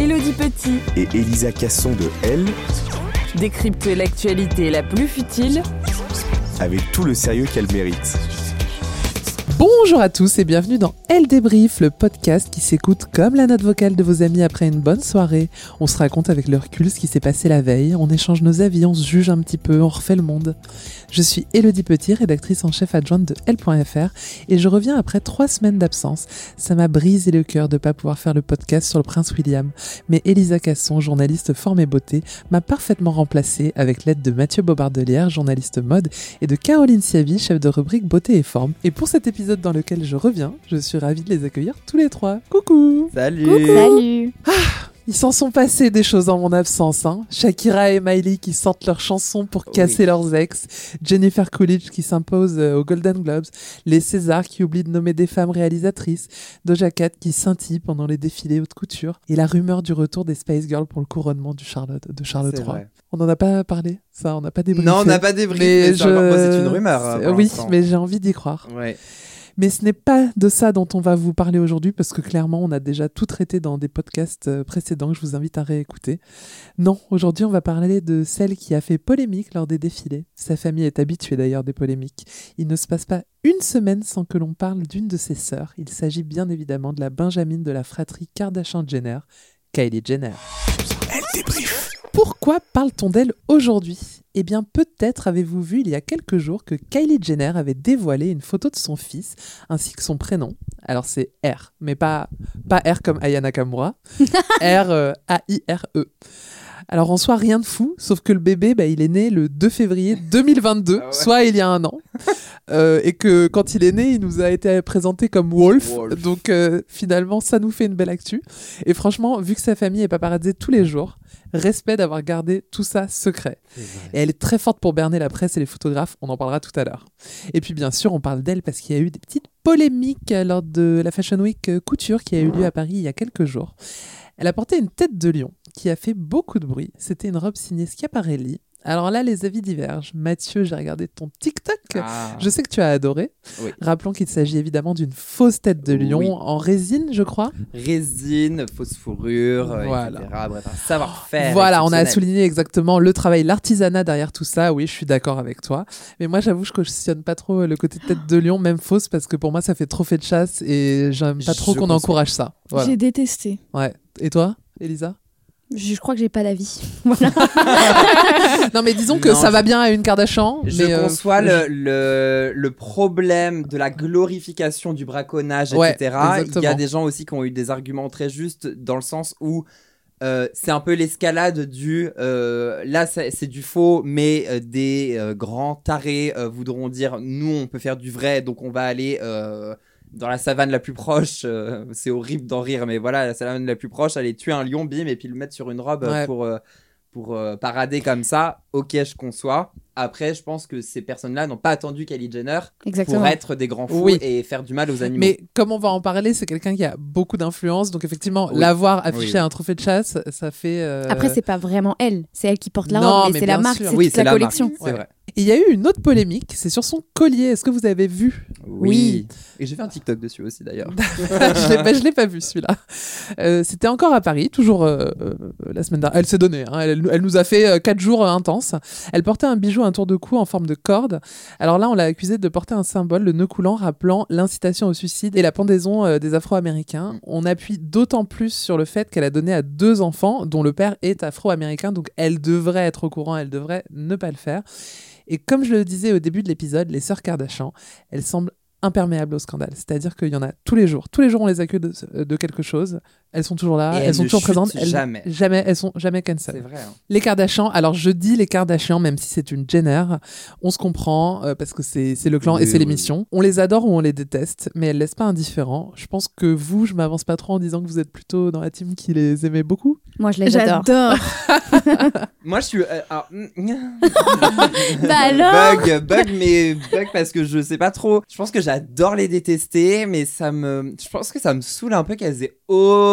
Elodie Petit Et Elisa Casson de Elle, décrypte l'actualité la plus futile avec tout le sérieux qu'elle mérite. Bonjour à tous et bienvenue dans Elle débrief, le podcast qui s'écoute comme la note vocale de vos amis après une bonne soirée. On se raconte avec le recul ce qui s'est passé la veille, on échange nos avis, on se juge un petit peu, on refait le monde. Je suis Elodie Petit, rédactrice en chef adjointe de L.fr et je reviens après trois semaines d'absence. Ça m'a brisé le cœur de ne pas pouvoir faire le podcast sur le prince William, mais Elisa Casson, journaliste forme et beauté, m'a parfaitement remplacée avec l'aide de Mathieu Bobardelière, journaliste mode, et de Caroline Siavi, chef de rubrique beauté et forme. Et pour cet épisode dans lequel je reviens, je suis ravie de les accueillir tous les trois. Coucou Salut Salut Ils s'en sont passés des choses en mon absence. Hein. Shakira et Miley qui sortent leurs chansons pour casser leurs ex. Jennifer Coolidge qui s'impose euh, aux Golden Globes. Les Césars qui oublient de nommer des femmes réalisatrices. Doja Cat qui scintille pendant les défilés haute couture. Et la rumeur du retour des Spice Girls pour le couronnement du Charlotte, de Charles C'est III. vrai. On n'en a pas parlé Ça, on n'a pas débriefé. Non, on n'a pas débriefé, Mais mais c'est une rumeur, oui, mais j'ai envie d'y croire. Ouais. Mais ce n'est pas de ça dont on va vous parler aujourd'hui, parce que clairement, on a déjà tout traité dans des podcasts euh, précédents que je vous invite à réécouter. Non, aujourd'hui, on va parler de celle qui a fait polémique lors des défilés. Sa famille est habituée d'ailleurs des polémiques. Il ne se passe pas une semaine sans que l'on parle d'une de ses sœurs. Il s'agit bien évidemment de la Benjamine de la fratrie Kardashian-Jenner, Kylie Jenner. Elle débrief. Pourquoi parle-t-on d'elle aujourd'hui? Eh bien, peut-être avez-vous vu il y a quelques jours que Kylie Jenner avait dévoilé une photo de son fils ainsi que son prénom. Alors c'est R, mais pas, pas R comme Aya Nakamura, R euh. Alors en soi, rien de fou, sauf que le bébé, bah, il est né le 2 février 2022, Ah ouais. soit il y a un an. Euh, et que quand il est né, il nous a été présenté comme Wolf. Wolf. Donc euh, finalement, ça nous fait une belle actu. Et franchement, vu que sa famille est paparazzée tous les jours, respect d'avoir gardé tout ça secret. Et elle est très forte pour berner la presse et les photographes, on en parlera tout à l'heure. Et puis bien sûr, on parle d'elle parce qu'il y a eu des petites polémiques lors de la Fashion Week euh, couture qui a eu lieu à Paris il y a quelques jours. Elle a porté une tête de lion qui a fait beaucoup de bruit. C'était une robe signée Schiaparelli. Alors là, les avis divergent. Mathieu, j'ai regardé ton TikTok. Ah. Je sais que tu as adoré. Oui. Rappelons qu'il s'agit évidemment d'une fausse tête de lion Oui. en résine, je crois. Résine, fausse fourrure, Voilà. etc. Bref, un savoir-faire. Voilà, on a souligné exactement le travail, l'artisanat derrière tout ça. Oui, je suis d'accord avec toi. Mais moi, j'avoue, je cautionne pas trop le côté tête de lion, même fausse, parce que pour moi, ça fait trop fait de chasse et j'aime pas trop qu'on encourage ça. Voilà. J'ai détesté. Ouais. Et toi, Elisa? Je, je crois que j'ai pas d'avis. Voilà. Non, mais disons que Non, ça je- va bien à une Kardashian. Je mais, euh, conçois je- le, le, le problème de la glorification du braconnage, Ouais, etc. Il y a des gens aussi qui ont eu des arguments très justes dans le sens où euh, c'est un peu l'escalade du euh, là c'est c'est du faux mais euh, des euh, grands tarés euh, voudront dire nous on peut faire du vrai donc on va aller euh, dans la savane la plus proche euh, c'est horrible d'en rire mais voilà la savane la plus proche aller tuer un lion bim et puis le mettre sur une robe euh, Ouais. pour euh, pour euh, parader comme ça ok je conçois après je pense que ces personnes là n'ont pas attendu Kylie Jenner Exactement. pour être des grands fous Oui. et faire du mal aux animaux Mais comme on va en parler, c'est quelqu'un qui a beaucoup d'influence. Donc effectivement, Oui. l'avoir affiché Oui. à un trophée de chasse, ça fait. euh, Après, c'est pas vraiment elle. C'est elle qui porte la Non, robe. mais mais C'est la marque, c'est oui toute c'est la marque, collection. c'est Ouais. vrai il y a eu une autre polémique, c'est sur son collier. Est-ce que vous avez vu? Oui et j'ai fait un TikTok dessus aussi d'ailleurs je l'ai je l'ai pas vu celui-là. Euh, C'était encore à Paris, toujours euh, euh, la semaine dernière. Elle s'est donnée, hein. elle, elle nous a fait euh, quatre jours euh, intenses. Elle portait un bijou, un tour de cou en forme de corde. Alors là, on l'a accusée de porter un symbole, le nœud coulant, rappelant l'incitation au suicide et la pendaison euh, des Afro-Américains. On appuie d'autant plus sur le fait qu'elle a donné à deux enfants, dont le père est afro-américain, donc elle devrait être au courant, elle devrait ne pas le faire. Et comme je le disais au début de l'épisode, les sœurs Kardashian, elles semblent imperméables au scandale. C'est-à-dire qu'il y en a tous les jours. Tous les jours, on les accuse de, de quelque chose. Elles sont toujours là, elles, elles sont ne toujours présentes. Elles, jamais. Jamais, elles sont jamais c'est cancel. vrai hein. Les Kardashian, alors je dis les Kardashian, même si c'est une Jenner, on se comprend euh, parce que c'est c'est le clan et c'est oui, l'émission. On les adore ou on les déteste, mais elles laissent pas indifférents. Je pense que vous, je m'avance pas trop en disant que vous êtes plutôt dans la team qui les aimait beaucoup. Moi, je les adore. J'adore. Moi, je suis. euh, alors, mm, Bah alors Bug, bug, mais bug parce que je sais pas trop. Je pense que j'adore les détester, mais ça me. Je pense que ça me saoule un peu qu'elles aient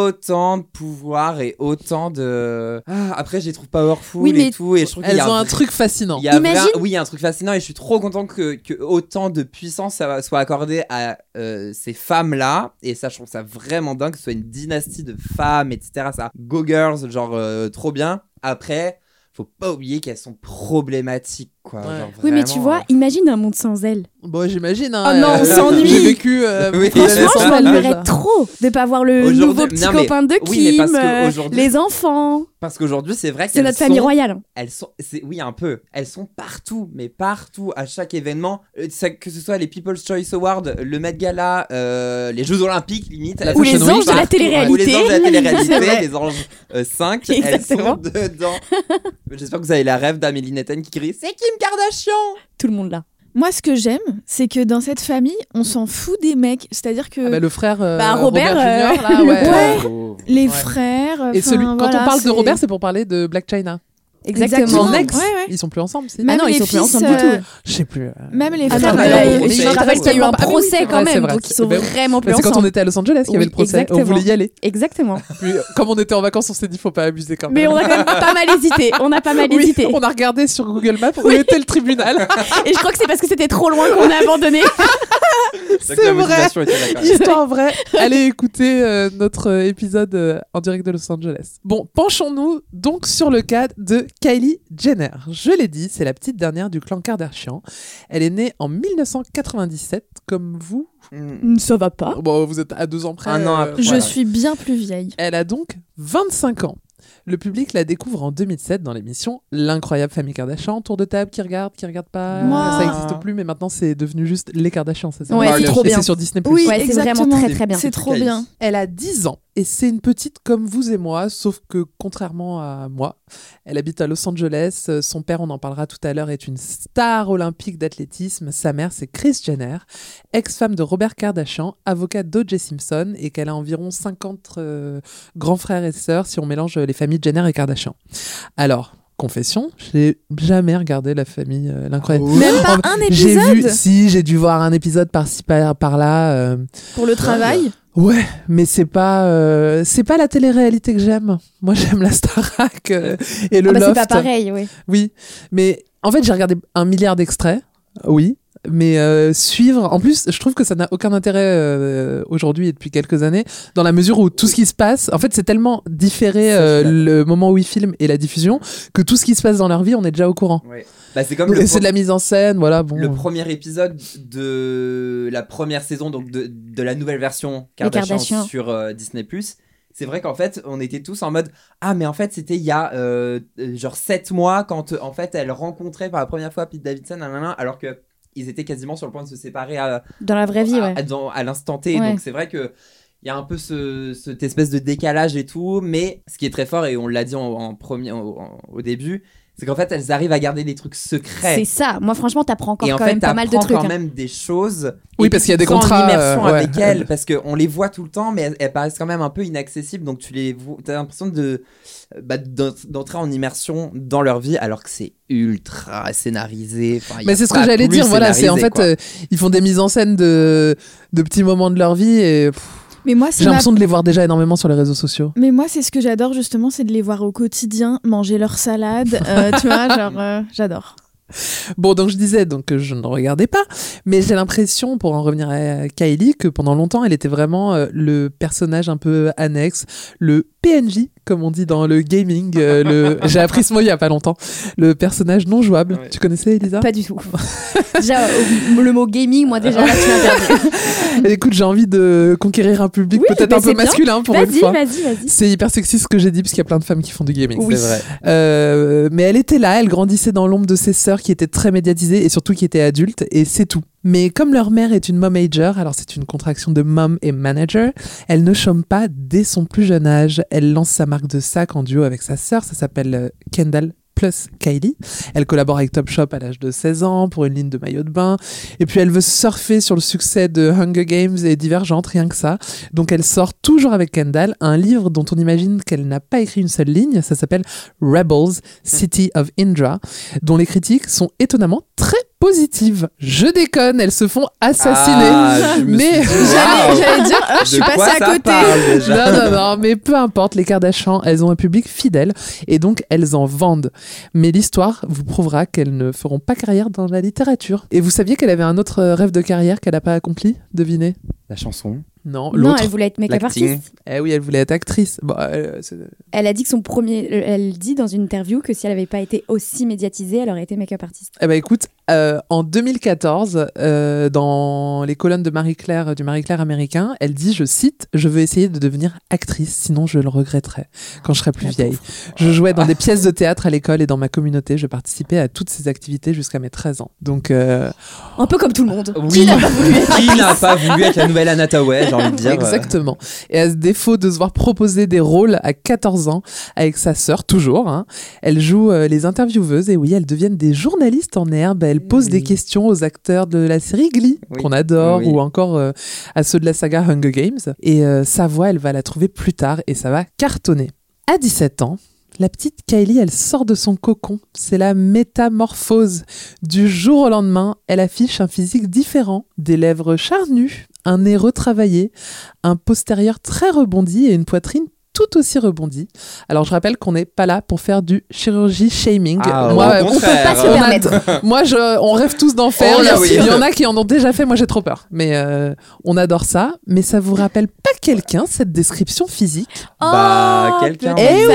autant de pouvoir et autant de. Ah, après, je les trouve powerful Oui, mais et tout, et je trouve qu'il Elles y a ont un truc fascinant. il y a Imagine- vrai- oui, il y a un truc fascinant et je suis trop content que, que autant de puissance soit accordé à euh, ces femmes-là. Et ça, je trouve ça vraiment dingue que ce soit une dynastie de femmes, etc. Ça, go girls, genre euh, trop bien. Après, faut pas oublier qu'elles sont problématiques, quoi. Ouais. Genre, Oui, mais tu vois, hein. imagine un monde sans elle. Bon, j'imagine. Hein, Oh non, on euh, s'ennuie. J'ai vécu. euh, Oui. Franchement, je m'ennuierais trop de pas voir le nouveau petit non, mais- copain de oui, mais parce Kim, que euh, aujourd'hui- les enfants. Parce qu'aujourd'hui, c'est vrai C'est qu'elles notre famille sont- royale. hein. Elles sont, c'est, oui, un peu. Elles sont partout, mais partout, à chaque événement. Euh, que ce soit les People's Choice Awards, le Met Gala, euh, les Jeux Olympiques, limite. La elles Ou les anges de la télé-réalité. Ou les anges de la C'est télé-réalité, les anges euh, 5. elles Exactement. sont dedans. J'espère que vous avez la rêve d'Amélie Netten qui crie C'est Kim Kardashian Tout le monde là. Moi, ce que j'aime, c'est que dans cette famille, on s'en fout des mecs. C'est-à-dire que Ah bah, le frère euh, Bah, Robert, Junior, euh, là, ouais. ouais. Les Ouais. frères. Et celui, quand voilà, on parle de Robert, c'est pour parler de Black China. Exactement. Son ex, Ouais, ouais. ils sont plus ensemble, si. Même Ah non, ils sont plus ensemble du euh, tout. Je sais plus. euh. Même les Ah frères. non, bah, mais là, là, on je rappelle qu'il y a eu un Ah procès quand même, vrai. donc ils sont vraiment plus Mais c'est quand on ensemble. était à Los Angeles qu'il y avait le procès. exactement. On voulait y aller. Exactement. Puis, euh, comme on était en vacances, on s'est dit faut pas abuser quand même. Mais on a quand même pas mal hésité. On a pas mal Oui, hésité. on a regardé sur Google Maps où Oui. était le tribunal. Et je crois que c'est parce que c'était trop loin qu'on a abandonné. C'est vrai. Histoire vraie. Allez écouter euh, notre euh, épisode euh, en direct de Los Angeles. Bon, penchons-nous donc sur le cas de Kylie Jenner. Je l'ai dit, c'est la petite dernière du clan Kardashian. Elle est née en 1997, comme vous. Mm. Ça va pas. Bon, vous êtes à deux ans près. Un an euh, après. Je Voilà. suis bien plus vieille. Elle a donc 25 ans. Le public la découvre en 2007 dans l'émission L'incroyable famille Kardashian. Tour de table, qui regarde, qui regarde pas. Moi. Ça n'existe plus, mais maintenant c'est devenu juste les Kardashians. C'est ça Ouais, c'est trop bien. c'est sur Disney+. Oui, Ouais, c'est vraiment exactement. très très bien. C'est trop bien. Elle a 10 ans et c'est une petite comme vous et moi, sauf que contrairement à moi, elle habite à Los Angeles. Euh, Son père, on en parlera tout à l'heure, est une star olympique d'athlétisme. Sa mère, c'est Kris Jenner, ex-femme de Robert Kardashian, avocate d'O.J. Simpson et qu'elle a environ 50 euh, grands frères et sœurs si on mélange les familles Jenner et Kardashian. Alors, confession, j'ai jamais regardé la famille euh, l'incroyable. Même pas un J'ai vu, épisode si, j'ai dû voir un épisode par-ci par- par-là. euh, pour le travail. Ouais, mais c'est pas euh, c'est pas la télé-réalité que j'aime. Moi, j'aime la Starac et le Ah bah, c'est pas pareil, oui. Oui, mais en fait, j'ai regardé un milliard d'extraits. Oui, mais euh, suivre. En plus, je trouve que ça n'a aucun intérêt euh, aujourd'hui et depuis quelques années, dans la mesure où tout ce qui se passe, en fait, c'est tellement différé euh, le moment où ils filment et la diffusion que tout ce qui se passe dans leur vie, on est déjà au courant. Ouais. Bah, c'est comme C'est de la mise en scène, voilà. Bon. le premier épisode de la première saison, donc de, de la nouvelle version Kardashian, Kardashians. sur euh, Disney+. C'est vrai qu'en fait, on était tous en mode Ah, mais en fait, c'était il y a euh, genre 7 mois quand en fait elle rencontrait pour la première fois Pete Davidson, nanana, alors que ils étaient quasiment sur le point de se séparer à, Dans la vraie vie, à, ouais. à- dans- à l'instant T. Ouais. Donc c'est vrai que il y a un peu ce, cette espèce de décalage et tout, mais ce qui est très fort, et on l'a dit en, en premier, en- au début, c'est qu'en fait, elles arrivent à garder des trucs secrets. C'est ça. Moi, franchement, t'apprends encore et en quand fait, même pas mal de trucs. quand hein. même des choses. Oui, et parce qu'il y a tu des contrats, immersion euh, avec ouais. elles, parce qu'on les voit tout le temps, mais elles, elles paraissent quand même un peu inaccessibles, donc tu les vois, t'as l'impression de bah, d'en- d'entrer en immersion dans leur vie, alors que c'est ultra scénarisé. Enfin, Mais a c'est ce que j'allais dire. Voilà, c'est en fait, euh, ils font des mises en scène de, de petits moments de leur vie et pff, Mais moi, j'ai ma- l'impression de les voir déjà énormément sur les réseaux sociaux. Mais moi, c'est ce que j'adore justement, c'est de les voir au quotidien manger leur salade. euh, tu vois, genre, euh, j'adore. Bon, donc je disais donc que je ne regardais pas, mais j'ai l'impression, pour en revenir à Kylie, que pendant longtemps, elle était vraiment euh, le personnage un peu annexe, le PNJ, comme on dit dans le gaming. euh, le... J'ai appris ce mot il y a pas longtemps. Le personnage non jouable. Tu connaissais Elisa? Pas du tout. déjà, euh, le mot gaming, moi, déjà, là, tu. Écoute, j'ai envie de conquérir un public Oui, peut-être mais un peu bien. masculin pour une fois. vas-y, vas-y. C'est hyper sexy ce que j'ai dit parce qu'il y a plein de femmes qui font du gaming. C'est vrai. Euh, mais elle était là, elle grandissait dans l'ombre de ses sœurs qui étaient très médiatisées et surtout qui étaient adultes, et c'est tout. Mais comme leur mère est une momager, alors c'est une contraction de mom et manager, elle ne chôme pas dès son plus jeune âge. Elle lance sa marque de sac en duo avec sa sœur, ça s'appelle euh, Kendall plus Kylie. Elle collabore avec Topshop à l'âge de 16 ans pour une ligne de maillot de bain. Et puis elle veut surfer sur le succès de Hunger Games et Divergente, rien que ça. Donc elle sort toujours avec Kendall un livre dont on imagine qu'elle n'a pas écrit une seule ligne. Ça s'appelle Rebels, City of Indra, dont les critiques sont étonnamment très positives. Je déconne, elles se font assassiner. Ah, mais. J'allais dire, ah, je suis passée à côté. non, non, non, mais peu importe, les Kardashians, elles ont un public fidèle et donc elles en vendent. Mais l'histoire vous prouvera qu'elles ne feront pas carrière dans la littérature. Et vous saviez qu'elle avait un autre rêve de carrière qu'elle n'a pas accompli? Devinez La chanson. Non, Non, elle voulait être make-up artiste. Eh oui, elle voulait être actrice. Bon, euh, Elle a dit que son premier. euh, Elle dit dans une interview que si elle n'avait pas été aussi médiatisée, elle aurait été make-up artiste. Eh ben écoute, euh, en 2014, euh, dans les colonnes de Marie-Claire, du Marie-Claire américain, elle dit, je cite, Je veux essayer de devenir actrice, sinon je le regretterai quand je serai plus vieille. Je jouais dans des pièces de théâtre à l'école et dans ma communauté. Je participais à toutes ces activités jusqu'à mes 13 ans. Donc, Un peu comme tout le monde. Oui. Qui n'a pas voulu être Qui n'a pas voulu être la nouvelle Anna Tawai, j'ai envie de dire. Exactement. Et à ce défaut de se voir proposer des rôles à 14 ans avec sa sœur, toujours, hein, elle joue euh, les intervieweuses et oui, elles deviennent des journalistes en herbe. Elles posent des questions aux acteurs de la série Glee, Oui. qu'on adore, oui. ou encore euh, à ceux de la saga Hunger Games. Et euh, sa voix, elle va la trouver plus tard et ça va cartonner. À 17 ans, la petite Kylie, elle sort de son cocon. C'est la métamorphose. Du jour au lendemain, elle affiche un physique différent, des lèvres charnues, un nez retravaillé, un postérieur très rebondi et une poitrine tout aussi rebondie. Alors je rappelle qu'on n'est pas là pour faire du chirurgie shaming. Ah, Moi, au euh, pas se on a- permettre. moi, je, on rêve tous d'en faire. Oh là Il y a- oui. Il y en a qui en ont déjà fait. Moi, j'ai trop peur. Mais euh, on adore ça. Mais ça vous rappelle pas quelqu'un cette description physique? Bah, quelqu'un. Eh.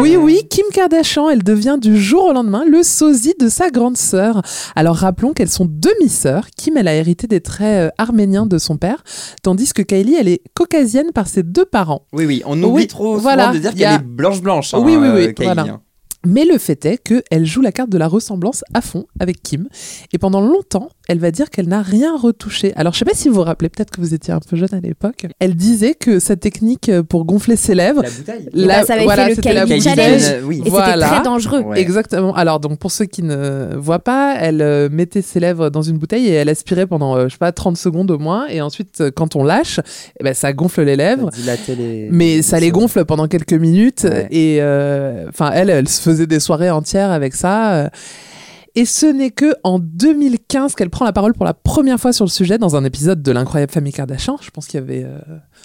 Oui, oui. Kim Kardashian, elle devient du jour au lendemain le sosie de sa grande sœur. Alors rappelons qu'elles sont demi-sœurs. Kim, elle a hérité des traits euh, arméniens de son père, tandis que Kylie, elle est caucasienne par ses deux parents. Oui, oui, on oublie Oui, trop voilà, souvent de dire y a- qu'elle est blanche-blanche. hein, Oui, oui, oui, euh, Kylie, voilà. hein. Mais le fait est qu'elle joue la carte de la ressemblance à fond avec Kim. Et pendant longtemps, elle va dire qu'elle n'a rien retouché. Alors, je sais pas si vous vous rappelez, peut-être que vous étiez un peu jeune à l'époque. Elle disait que sa technique pour gonfler ses lèvres. La bouteille. Ben, ça avait fait le c'était la Kylie. Challenge. Euh, oui. Et c'était Voilà. très dangereux. Ouais. Exactement. Alors, donc, pour ceux qui ne voient pas, elle euh, mettait ses lèvres dans une bouteille et elle aspirait pendant, euh, je sais pas, 30 secondes au moins. Et ensuite, euh, quand on lâche, eh ben, ça gonfle les lèvres. Dilater les- Mais ça les gonfle pendant quelques minutes. Ouais. Et euh, enfin, elle, elle se faisait des soirées entières avec ça. Et ce n'est que en 2015 qu'elle prend la parole pour la première fois sur le sujet dans un épisode de l'incroyable famille Kardashian. Je pense qu'il y avait euh,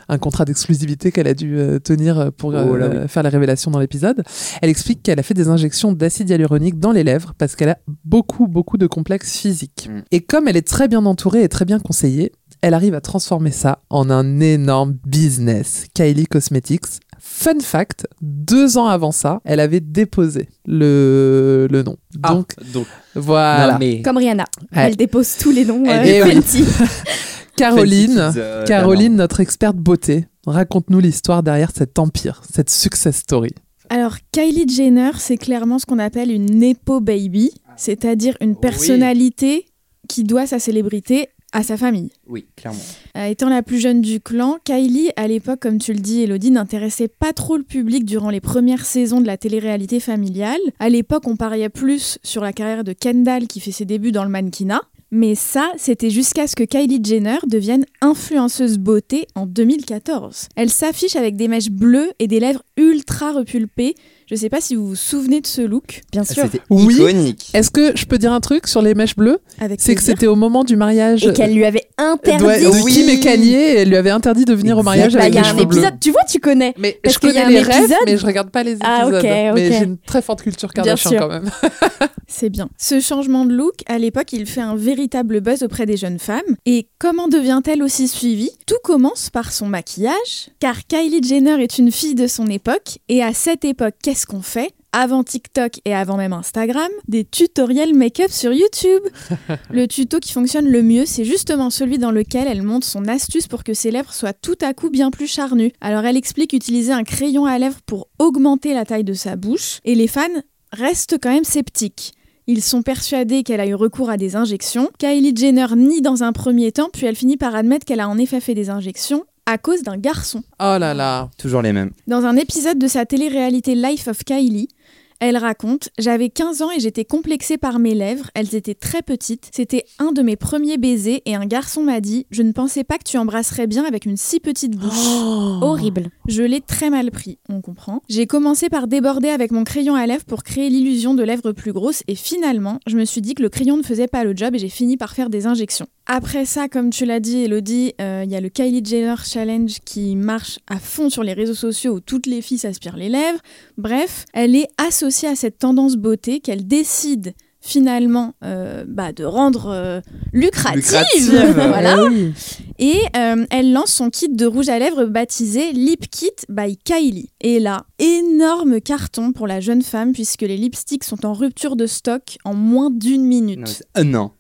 un contrat d'exclusivité qu'elle a dû euh, tenir pour euh, Oh là oui. faire les révélations dans l'épisode. Elle explique qu'elle a fait des injections d'acide hyaluronique dans les lèvres parce qu'elle a beaucoup, beaucoup de complexes physiques. Mm. Et comme elle est très bien entourée et très bien conseillée, elle arrive à transformer ça en un énorme business. Kylie Cosmetics. Fun fact, deux ans avant ça, elle avait déposé le, le nom. Ah, Donc donc, voilà. non, mais Comme Rihanna. Ouais. Elle dépose tous les noms. Euh, Fenty. Caroline, Fenty euh, Caroline, notre experte beauté, raconte-nous l'histoire derrière cet empire, cette success story. Alors, Kylie Jenner, c'est clairement ce qu'on appelle une Nepo Baby, c'est-à-dire une personnalité qui doit sa célébrité à sa famille. Oui, clairement. Euh, étant la plus jeune du clan, Kylie, à l'époque, comme tu le dis, Elodie, n'intéressait pas trop le public durant les premières saisons de la télé-réalité familiale. À l'époque, on pariait plus sur la carrière de Kendall qui fait ses débuts dans le mannequinat. Mais ça, c'était jusqu'à ce que Kylie Jenner devienne influenceuse beauté en 2014. Elle s'affiche avec des mèches bleues et des lèvres ultra repulpées. Je sais pas si vous vous souvenez de ce look. Bien sûr. C'était Oui. iconique. Est-ce que je peux dire un truc sur les mèches bleues Avec C'est que c'était au moment du mariage Et qu'elle lui avait interdit. de, de Oui. Kim et Kanye, elle lui avait interdit de venir au mariage Bah, avec il y les a un cheveux bleus. épisode, tu vois, tu connais. Mais Parce je qu'il y a connais les un rêves, mais je regarde pas les épisodes. Ah, ok, Mais ok. j'ai une très forte culture Kardashian sûr. quand même. C'est bien. Ce changement de look, à l'époque, il fait un véritable buzz auprès des jeunes femmes. Et comment devient-elle aussi suivie? Tout commence par son maquillage, car Kylie Jenner est une fille de son époque. Et à cette époque, qu'est-ce qu'on fait avant TikTok et avant même Instagram, des tutoriels make-up sur YouTube. le tuto qui fonctionne le mieux, c'est justement celui dans lequel elle montre son astuce pour que ses lèvres soient tout à coup bien plus charnues. Alors elle explique utiliser un crayon à lèvres pour augmenter la taille de sa bouche, et les fans restent quand même sceptiques. Ils sont persuadés qu'elle a eu recours à des injections. Kylie Jenner nie dans un premier temps, puis elle finit par admettre qu'elle a en effet fait des injections à cause d'un garçon. Oh là là. Toujours les mêmes. Dans un épisode de sa télé-réalité Life of Kylie, elle raconte J'avais 15 ans et j'étais complexée par mes lèvres, elles étaient très petites. C'était un de mes premiers baisers et un garçon m'a dit Je ne pensais pas que tu embrasserais bien avec une si petite bouche. Horrible. Je l'ai très mal pris, on comprend. J'ai commencé par déborder avec mon crayon à lèvres pour créer l'illusion de lèvres plus grosses et finalement, je me suis dit que le crayon ne faisait pas le job et j'ai fini par faire des injections. Après ça, comme tu l'as dit, Elodie, euh, il y a le Kylie Jenner Challenge qui marche à fond sur les réseaux sociaux où toutes les filles s'aspirent les lèvres. Bref, elle est associée à cette tendance beauté qu'elle décide finalement euh, bah, de rendre euh, lucrative. Lucrative. voilà. Oui. Et euh, elle lance son kit de rouge à lèvres baptisé Lip Kit by Kylie. Et là, énorme carton pour la jeune femme puisque les lipsticks sont en rupture de stock en moins d'une minute. Non, un an.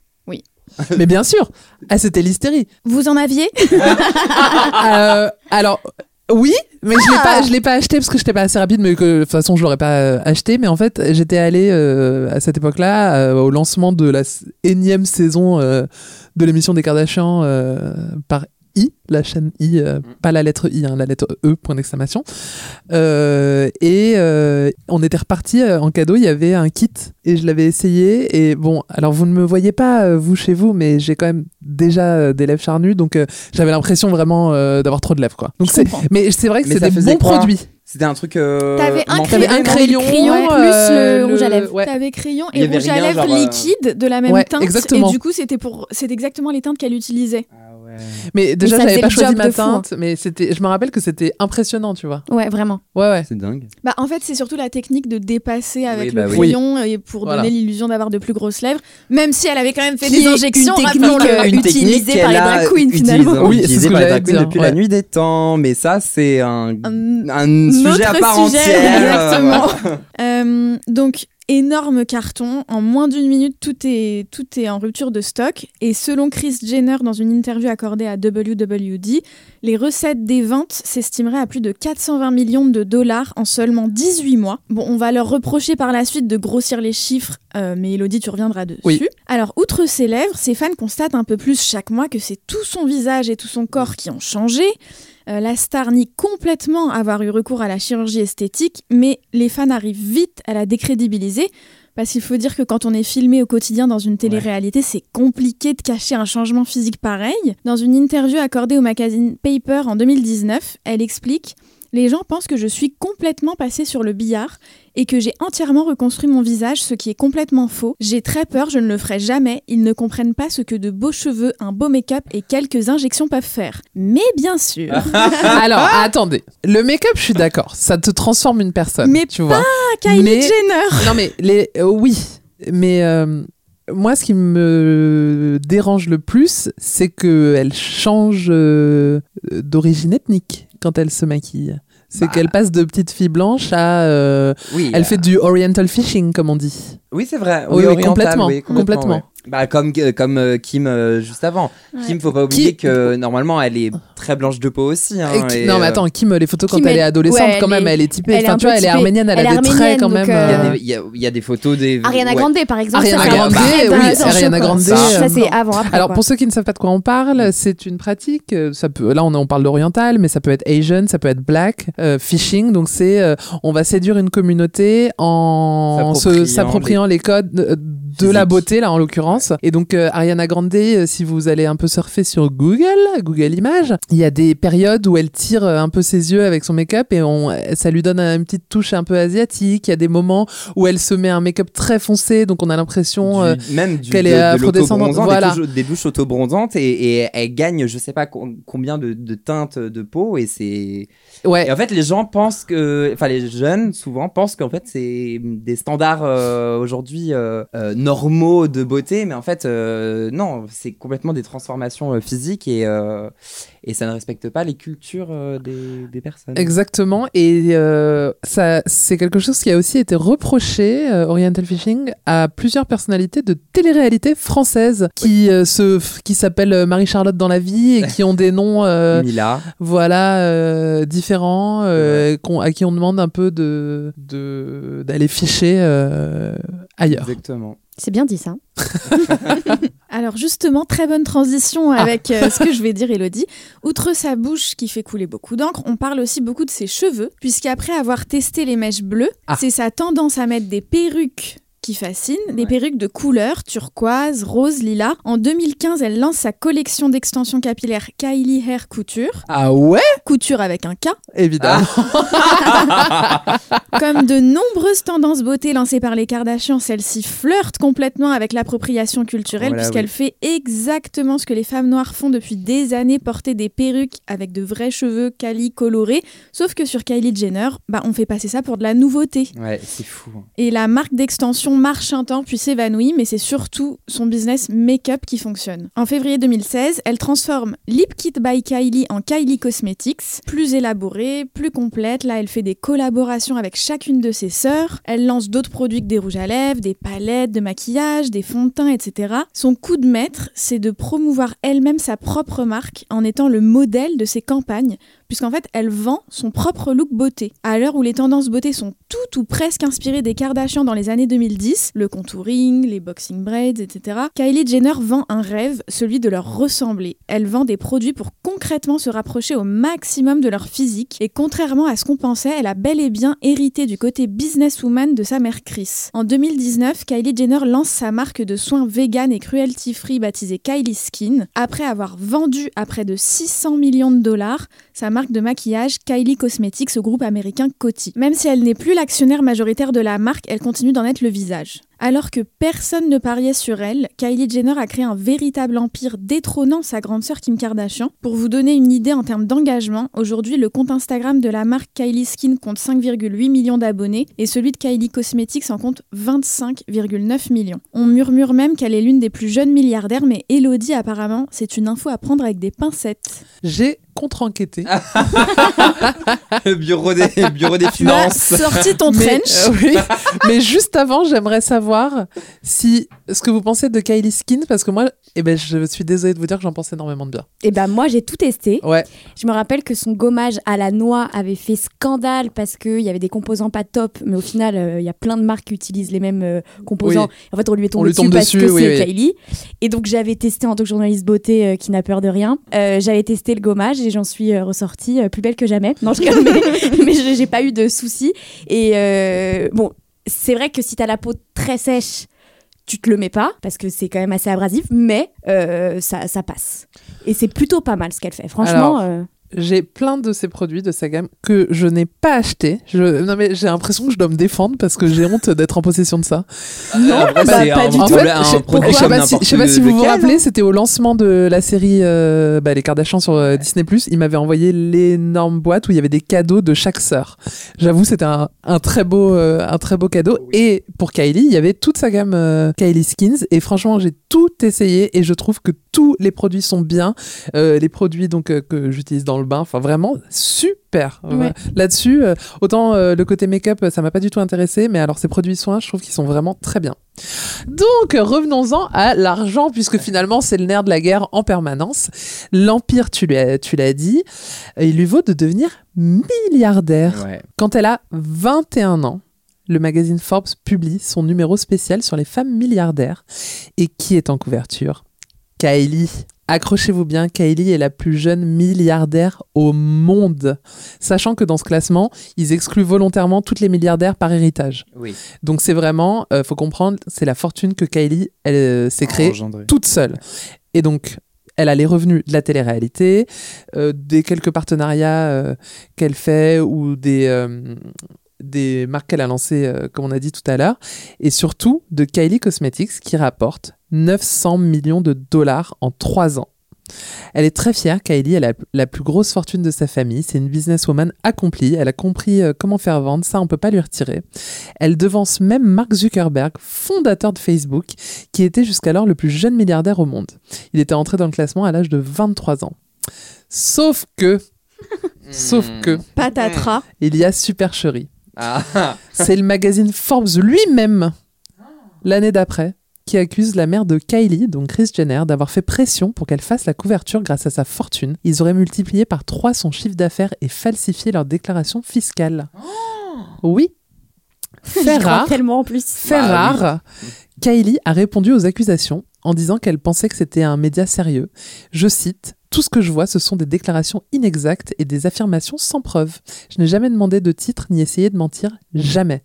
Mais bien sûr. Ah, c'était l'hystérie. Vous en aviez Euh, alors. Oui, mais je l'ai pas, je l'ai pas acheté parce que j'étais pas assez rapide, mais que de toute façon je l'aurais pas euh, acheté. Mais en fait, j'étais allée euh, à cette époque-là euh, au lancement de la énième saison euh, de l'émission des Kardashians par I, la chaîne I, euh, pas la lettre I, hein, la lettre E, point d'exclamation. Euh, et euh, on était reparti en cadeau, il y avait un kit et je l'avais essayé. Et bon, alors vous ne me voyez pas, vous chez vous, mais j'ai quand même déjà des lèvres charnues, donc euh, j'avais l'impression vraiment euh, d'avoir trop de lèvres, quoi. Donc c'est, mais c'est vrai que c'est des bons quoi produits. C'était un truc. euh, T'avais un. T'avais un crayon, crayon, ouais, plus euh, le rouge à lèvres. ouais. T'avais crayon et rouge à lèvres genre, euh, liquide de la même Ouais, teinte. exactement. Et du coup, c'était pour, c'est exactement les teintes qu'elle utilisait. Ah ouais. Mais déjà, j'avais pas choisi ma fou, hein. teinte, mais c'était, je me rappelle que c'était impressionnant, tu vois. Ouais, vraiment. Ouais, ouais. C'est dingue. Bah, en fait, c'est surtout la technique de dépasser avec Oui, le bah oui. crayon et pour Voilà. donner l'illusion d'avoir de plus grosses lèvres, même si elle avait quand même fait Qui des injections. une technique, rappelons-le. euh, utilisée par les drag queens, finalement. Oui, c'est utilisée par les drag queens depuis la nuit des temps. Mais ça, c'est un, sujet à autre part sujet, entière. exactement. Euh, donc énorme carton, en moins d'une minute tout est, tout est en rupture de stock et selon Chris Jenner dans une interview accordée à WWD, les recettes des ventes s'estimeraient à plus de 420 millions de dollars en seulement 18 mois. Bon, on va leur reprocher par la suite de grossir les chiffres, euh, mais Elodie tu reviendras dessus. Oui. Alors outre ses lèvres, ses fans constatent un peu plus chaque mois que c'est tout son visage et tout son corps qui ont changé. Euh, la star nie complètement avoir eu recours à la chirurgie esthétique, mais les fans arrivent vite à la décrédibiliser. Parce qu'il faut dire que quand on est filmé au quotidien dans une télé-réalité, c'est compliqué de cacher un changement physique pareil. Dans une interview accordée au magazine Paper en 2019, elle explique Les gens pensent que je suis complètement passée sur le billard et que j'ai entièrement reconstruit mon visage, ce qui est complètement faux. J'ai très peur, je ne le ferai jamais. Ils ne comprennent pas ce que de beaux cheveux, un beau make-up et quelques injections peuvent faire. Mais bien sûr. Alors, attendez. Le make-up, je suis d'accord. Ça te transforme une personne. Mais tu vois. Kylie Mais- Jenner Non, mais les, euh, oui. Mais euh, moi, ce qui me dérange le plus, c'est qu'elle change euh, d'origine ethnique quand elle se maquille. C'est Bah. qu'elle passe de petite fille blanche à. euh, Oui. elle euh, fait du oriental fishing, comme on dit. Oui, c'est vrai. Oui, Oui, oui, oriental, complètement, oui, complètement. ouais. Bah, comme, comme euh, Kim euh, juste avant. Kim, faut pas oublier que normalement, elle est très blanche de peau aussi. hein, Et qui- et, non, mais euh, attends, Kim, les photos quand Kim, elle est adolescente, ouais, quand elle même, est- elle est typée. elle Enfin, tu vois, elle est arménienne, elle, Elle a des traits quand même. Il y, a euh, des, il, y a, des photos des. Ariana ouais. Grande, par exemple. Ariana Grande, oui, Ariana Grande, Ça, c'est avant, après. Alors quoi. pour ceux qui ne savent pas de quoi on parle, c'est une pratique. Ça peut, là on, on parle d'oriental, mais ça peut être Asian, ça peut être black, phishing. Donc c'est, on va séduire une communauté en s'appropriant les codes euh, de la beauté là en l'occurrence. Et donc euh, Ariana Grande, euh, si vous allez un peu surfer sur Google, Google Images, il y a des périodes où elle tire euh, un peu ses yeux avec son make-up et on, ça lui donne une petite touche un peu asiatique. Il y a des moments où elle se met un make-up très foncé, donc on a l'impression euh, qu'elle est de afrodescendante. Voilà. des, douches, des douches auto-bronzantes et, et elle gagne je sais pas co- combien de, de teintes de peau et c'est Ouais. et en fait les gens pensent que enfin les jeunes souvent pensent qu'en fait c'est des standards aujourd'hui normaux de beauté mais en fait euh, non c'est complètement des transformations euh, physiques et euh, et ça ne respecte pas les cultures euh, des, des personnes. Exactement, et euh, ça, c'est quelque chose qui a aussi été reproché, euh, Oriental Fishing, à plusieurs personnalités de télé-réalité françaises qui euh, se, qui s'appellent Marie-Charlotte dans la vie et qui ont des noms, euh, Mila. voilà, euh, différents, euh, qu'on- à qui on demande un peu de, de d'aller ficher euh, ailleurs. exactement. C'est bien dit ça. Alors justement, très bonne transition avec euh, ce que je vais dire, Elodie. Outre sa bouche qui fait couler beaucoup d'encre, on parle aussi beaucoup de ses cheveux, puisqu'après avoir testé les mèches bleues, Ah. c'est sa tendance à mettre des perruques qui fascine, des perruques de couleur, turquoise, rose, lilas. En 2015, elle lance sa collection d'extensions capillaires Kylie Hair Couture. Ah ouais? Couture avec un K. Évidemment. Comme de nombreuses tendances beauté lancées par les Kardashians, celle-ci flirte complètement avec l'appropriation culturelle Voilà, puisqu'elle oui. fait exactement ce que les femmes noires font depuis des années, porter des perruques avec de vrais cheveux quali colorés. Sauf que sur Kylie Jenner, bah, on fait passer ça pour de la nouveauté. ouais c'est fou. Et la marque d'extension marche un temps puis s'évanouit, mais c'est surtout son business make-up qui fonctionne. En février 2016, elle transforme Lip Kit by Kylie en Kylie Cosmetics, plus élaborée, plus complète. Là, elle fait des collaborations avec chacune de ses sœurs. Elle lance d'autres produits que des rouges à lèvres, des palettes de maquillage, des fonds de teint, etc. Son coup de maître, c'est de promouvoir elle-même sa propre marque en étant le modèle de ses campagnes puisqu'en fait, elle vend son propre look beauté. À l'heure où les tendances beauté sont toutes ou presque inspirées des Kardashians dans les années 2010, le contouring, les boxing braids, etc., Kylie Jenner vend un rêve, celui de leur ressembler. Elle vend des produits pour concrètement se rapprocher au maximum de leur physique, et contrairement à ce qu'on pensait, elle a bel et bien hérité du côté businesswoman de sa mère Chris. En 2019, Kylie Jenner lance sa marque de soins vegan et cruelty-free baptisée Kylie Skin, après avoir vendu à près de 600 millions de dollars sa marque de maquillage Kylie Cosmetics au groupe américain Coty. Même si elle n'est plus l'actionnaire majoritaire de la marque, elle continue d'en être le visage. Alors que personne ne pariait sur elle, Kylie Jenner a créé un véritable empire détrônant sa grande sœur Kim Kardashian. Pour vous donner une idée en termes d'engagement, aujourd'hui le compte Instagram de la marque Kylie Skin compte 5,8 millions d'abonnés et celui de Kylie Cosmetics en compte 25,9 millions. On murmure même qu'elle est l'une des plus jeunes milliardaires, mais Elodie apparemment c'est une info à prendre avec des pincettes. J'ai contre-enquêté. bureau des bureau des Tu as finances sorti ton Mais, trench. euh, oui. Mais juste avant, j'aimerais savoir si ce que vous pensez de Kylie Skin, parce que moi, eh ben, je suis désolée de vous dire que j'en pense énormément de bien. Et ben moi j'ai tout testé. Ouais. Je me rappelle que son gommage à la noix avait fait scandale parce qu'il y avait des composants pas top, mais au final euh, il y a plein de marques qui utilisent les mêmes euh, composants. En fait on lui est tombé lui tombe dessus, dessus, parce que oui, c'est oui. Kylie. Et donc j'avais testé en tant que journaliste beauté euh, qui n'a peur de rien. Euh, j'avais testé le gommage et j'en suis euh, ressortie plus belle que jamais. Non je mais, mais j'ai pas eu de soucis. Et bon c'est vrai que si t'as la peau très sèche tu te le mets pas parce que c'est quand même assez abrasif, mais ça, ça passe. Et c'est plutôt pas mal ce qu'elle fait. Franchement, Alors, J'ai plein de ces produits de sa gamme que je n'ai pas acheté. Je... Non mais j'ai l'impression que je dois me défendre parce que j'ai honte d'être en possession de ça. non bah, pas du tout. fait, je, produit je sais pas si, je sais pas si vous vous rappelez, hein. c'était au lancement de la série euh, bah, Les Kardashians sur euh, Disney+. Ils m'avaient envoyé l'énorme boîte où il y avait des cadeaux de chaque sœur. J'avoue, c'était un, un très beau, euh, un très beau cadeau. Et pour Kylie, il y avait toute sa gamme euh, Kylie Skins. Et franchement, j'ai tout essayé et je trouve que tous les produits sont bien. Euh, les produits donc euh, que j'utilise dans le bain, enfin vraiment super. Ouais. Là-dessus, euh, autant euh, le côté make-up, ça m'a pas du tout intéressé, mais alors ces produits soins, je trouve qu'ils sont vraiment très bien. Donc, revenons-en à l'argent, puisque finalement, c'est le nerf de la guerre en permanence. L'Empire, tu l'as, tu l'as dit, il lui vaut de devenir milliardaire. Ouais. Quand elle a 21 ans, le magazine Forbes publie son numéro spécial sur les femmes milliardaires. Et qui est en couverture? Kylie. Accrochez-vous bien, Kylie est la plus jeune milliardaire au monde. Sachant que dans ce classement, ils excluent volontairement toutes les milliardaires par héritage. Oui. Donc c'est vraiment, euh, faut comprendre, c'est la fortune que Kylie elle euh, s'est créée Engendré. toute seule. Et donc elle a les revenus de la télé-réalité, euh, des quelques partenariats euh, qu'elle fait ou des euh, des marques qu'elle a lancées, euh, comme on a dit tout à l'heure, et surtout de Kylie Cosmetics qui rapporte 900 millions de dollars en trois ans. Elle est très fière, Kylie, elle a la plus grosse fortune de sa famille, c'est une businesswoman accomplie, elle a compris euh, comment faire vendre, ça on peut pas lui retirer. Elle devance même Mark Zuckerberg, fondateur de Facebook, qui était jusqu'alors le plus jeune milliardaire au monde. Il était entré dans le classement à l'âge de 23 ans. Sauf que, sauf que, Patatras. il y a supercherie. Ah. C'est le magazine Forbes lui-même, l'année d'après, qui accuse la mère de Kylie, donc Kris Jenner, d'avoir fait pression pour qu'elle fasse la couverture grâce à sa fortune. Ils auraient multiplié par trois son chiffre d'affaires et falsifié leur déclaration fiscale. Oui. Fait rare, tellement en plus. fait Bah oui. rare, Kylie a répondu aux accusations en disant qu'elle pensait que c'était un média sérieux. Je cite Tout ce que je vois, ce sont des déclarations inexactes et des affirmations sans preuve. Je n'ai jamais demandé de titre ni essayé de mentir, jamais.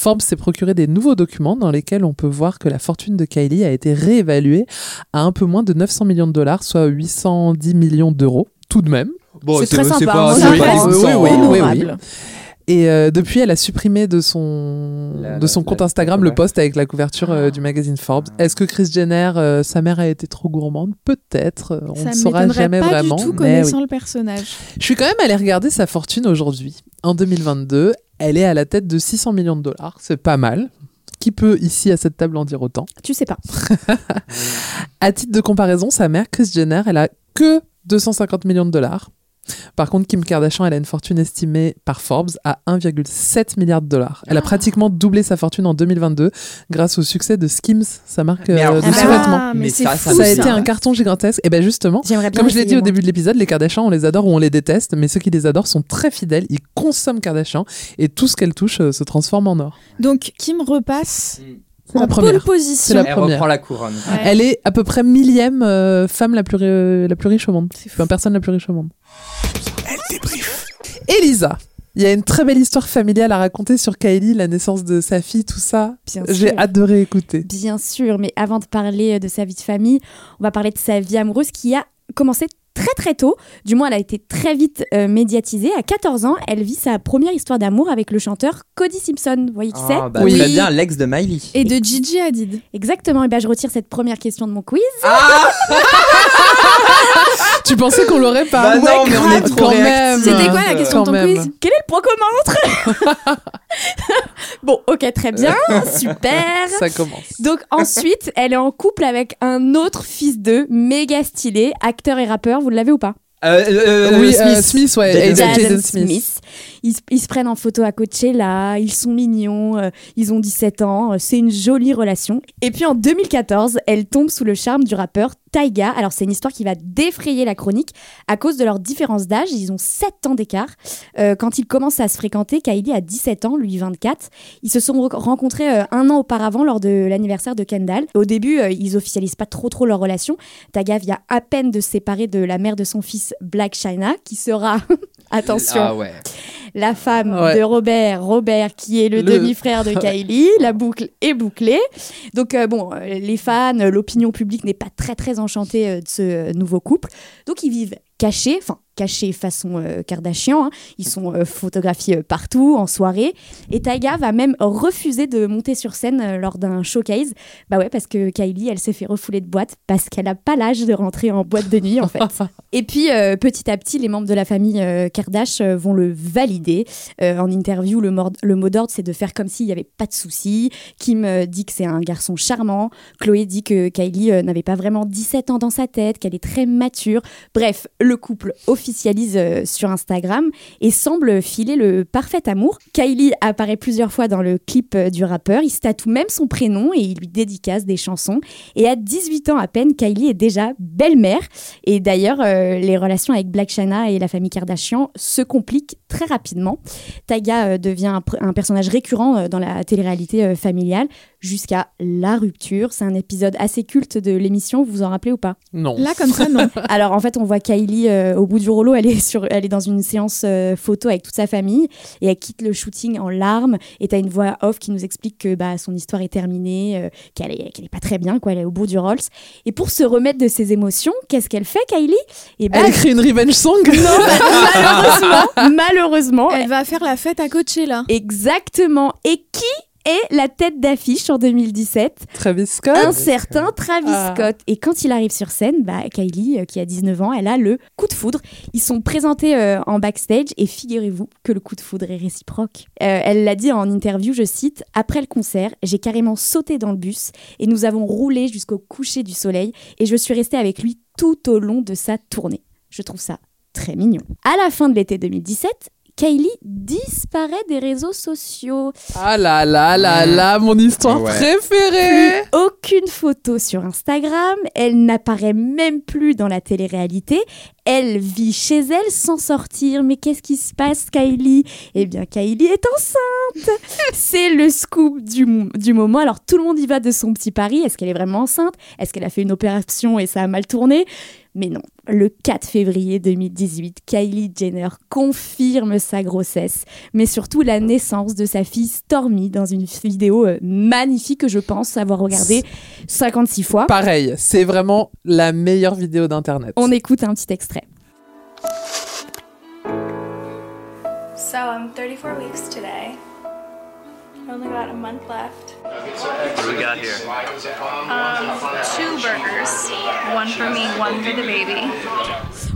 Forbes s'est procuré des nouveaux documents dans lesquels on peut voir que la fortune de Kylie a été réévaluée à un peu moins de 900 millions de dollars, soit 810 millions d'euros, tout de même. Bon, C'est très sympa, pas- reste. dégoûtant, Oui, oui, hein. oui, oui. Et euh, depuis, elle a supprimé de son, La- de son la- compte la- Instagram la le post avec la couverture euh, du magazine Forbes. Est-ce que Kris Jenner, euh, sa mère a été trop gourmande? Peut-être. On Ça ne saura jamais pas vraiment. du tout mais connaissant oui. le personnage. Je suis quand même allée regarder sa fortune aujourd'hui. En 2022, elle est à la tête de 600 millions de dollars. C'est pas mal. Qui peut ici à cette table en dire autant? Tu sais pas. À titre de comparaison, sa mère, Kris Jenner, elle a que 250 millions de dollars. Par contre, Kim Kardashian, elle a une fortune estimée par Forbes à 1,7 milliard de dollars. Elle a pratiquement doublé sa fortune en 2022 grâce au succès de Skims, sa marque Mais euh, alors, de ça- sous-vêtements. Ah, mais, ça, fou, ça Ça a été un carton gigantesque. Et bien justement, J'aimerais bien comme je l'ai dit au début de l'épisode, les Kardashians, on les adore ou on les déteste, mais ceux qui les adorent sont très fidèles. Ils consomment Kardashian et tout ce qu'elle touche euh, se transforme en or. Donc Kim repasse C'est en la première. position. La Elle première. reprend la couronne. Ouais. Elle est à peu près millième euh, femme la plus, ri- la plus riche au monde. C'est Enfin, personne la plus riche au monde. Elle débrief. Elisa. Il y a une très belle histoire familiale à raconter sur Kylie, la naissance de sa fille, tout ça. Bien J'ai sûr. de réécouter. Bien sûr, mais avant de parler euh, de sa vie de famille, on va parler de sa vie amoureuse qui a commencé très très tôt. Du moins, elle a été très vite euh, médiatisée. À 14 ans, elle vit sa première histoire d'amour avec le chanteur Cody Simpson. Vous voyez qui c'est Ah, bah, Oui. très bien, l'ex de Miley. Et de Gigi Hadid. Exactement. Et ben, je retire cette première question de mon quiz. tu pensais qu'on l'aurait pas Bah non, mais on est trop quand réactifs. même. C'était quoi la question de ton quiz Quel est le point commun entre Bon, ok, très bien, super. Ça commence. Donc ensuite, elle est en couple avec un autre fils d'eux, méga stylé, acteur et rappeur. Vous l'avez ou pas Euh, euh, oui, Smith. euh, Smith, ouais. Jaden, Smith. Ils, se- ils se prennent en photo à Coachella, ils sont mignons, euh, ils ont 17 ans, euh, c'est une jolie relation. Et puis en 2014, elle tombe sous le charme du rappeur Taiga. Alors c'est une histoire qui va défrayer la chronique à cause de leur différence d'âge. Ils ont 7 ans d'écart. Euh, quand ils commencent à se fréquenter, Kylie a 17 ans, lui 24. Ils se sont re- rencontrés euh, un an auparavant lors de l'anniversaire de Kendall. Au début, euh, ils officialisent pas trop trop leur relation. Taiga vient à peine de se séparer de la mère de son fils Black China, qui sera, attention, Ah ouais. la femme Ouais. de Robert, Robert qui est le, Le- demi-frère de Kylie, la boucle est bouclée. Donc euh, bon, euh, les fans, euh, l'opinion publique n'est pas très très enchantée euh, de ce nouveau couple. Donc ils vivent cachés, enfin cachés façon euh, Kardashian, hein. ils sont euh, photographiés euh, partout, en soirée. Et Taiga va même refuser de monter sur scène lors d'un showcase. Bah ouais, parce que Kylie, elle s'est fait refouler de boîte parce qu'elle n'a pas l'âge de rentrer en boîte de nuit en fait. Et puis, petit à petit, les membres de la famille Kardashian vont le valider. En interview, le, le mot d'ordre, c'est de faire comme s'il n'y avait pas de soucis. Kim dit que c'est un garçon charmant. Chloé dit que Kylie n'avait pas vraiment 17 ans dans sa tête, qu'elle est très mature. Bref, Le couple officialise euh, sur Instagram et semble filer le parfait amour. Kylie apparaît plusieurs fois dans le clip euh, du rappeur. Il se tatoue même son prénom et il lui dédicace des chansons. Et à 18 ans à peine, Kylie est déjà belle-mère. Et d'ailleurs, euh, les relations avec Black China et la famille Kardashian se compliquent très rapidement. Taga euh, devient un, personnage récurrent euh, dans la télé-réalité euh, familiale jusqu'à la rupture. C'est un épisode assez culte de l'émission, vous vous en rappelez ou pas? Non. Là, comme ça, non. Alors en fait, on voit Kylie euh, au bout du rouleau, elle est, sur, elle est dans une séance euh, photo avec toute sa famille et elle quitte le shooting en larmes. Et t'as une voix off qui nous explique que bah, son histoire est terminée, euh, qu'elle est, pas très bien, quoi, elle est au bout du Rolls. Et pour se remettre de ses émotions, qu'est-ce qu'elle fait, Kylie? Et ben, Elle écrit une revenge song non, malheureusement, malheureusement, Elle va faire la fête à Coachella. exactement. Et qui est la tête d'affiche en 2017 Travis Scott. un certain Travis Ah. Scott. Et quand il arrive sur scène, bah, Kylie, euh, qui a 19 ans, elle a le coup de foudre. Ils sont présentés euh, en backstage et figurez-vous que le coup de foudre est réciproque. Euh, elle l'a dit en interview, je cite, Après le concert, j'ai carrément sauté dans le bus et nous avons roulé jusqu'au coucher du soleil et je suis restée avec lui tout au long de sa tournée. Je trouve ça très mignon. À la fin de l'été 2017, Kylie disparaît des réseaux sociaux. Ah là là là là, mon histoire Ouais. préférée. Plus aucune photo sur Instagram, elle n'apparaît même plus dans la télé-réalité, elle vit chez elle sans sortir. Mais qu'est-ce qui se passe, Kylie? Eh bien, Kylie est enceinte C'est le scoop du, du moment. Alors, tout le monde y va de son petit pari. Est-ce qu'elle est vraiment enceinte? Est-ce qu'elle a fait une opération et ça a mal tourné? Mais non, le 4 février 2018, Kylie Jenner confirme sa grossesse, mais surtout la naissance de sa fille Stormy dans une vidéo euh, magnifique que je pense avoir regardée 56 fois. Pareil, c'est vraiment la meilleure vidéo d'internet. On écoute un petit extrait. So I'm 34 weeks today. I only got a month left. What do we got here? Um, two burgers. One for me, one for the baby.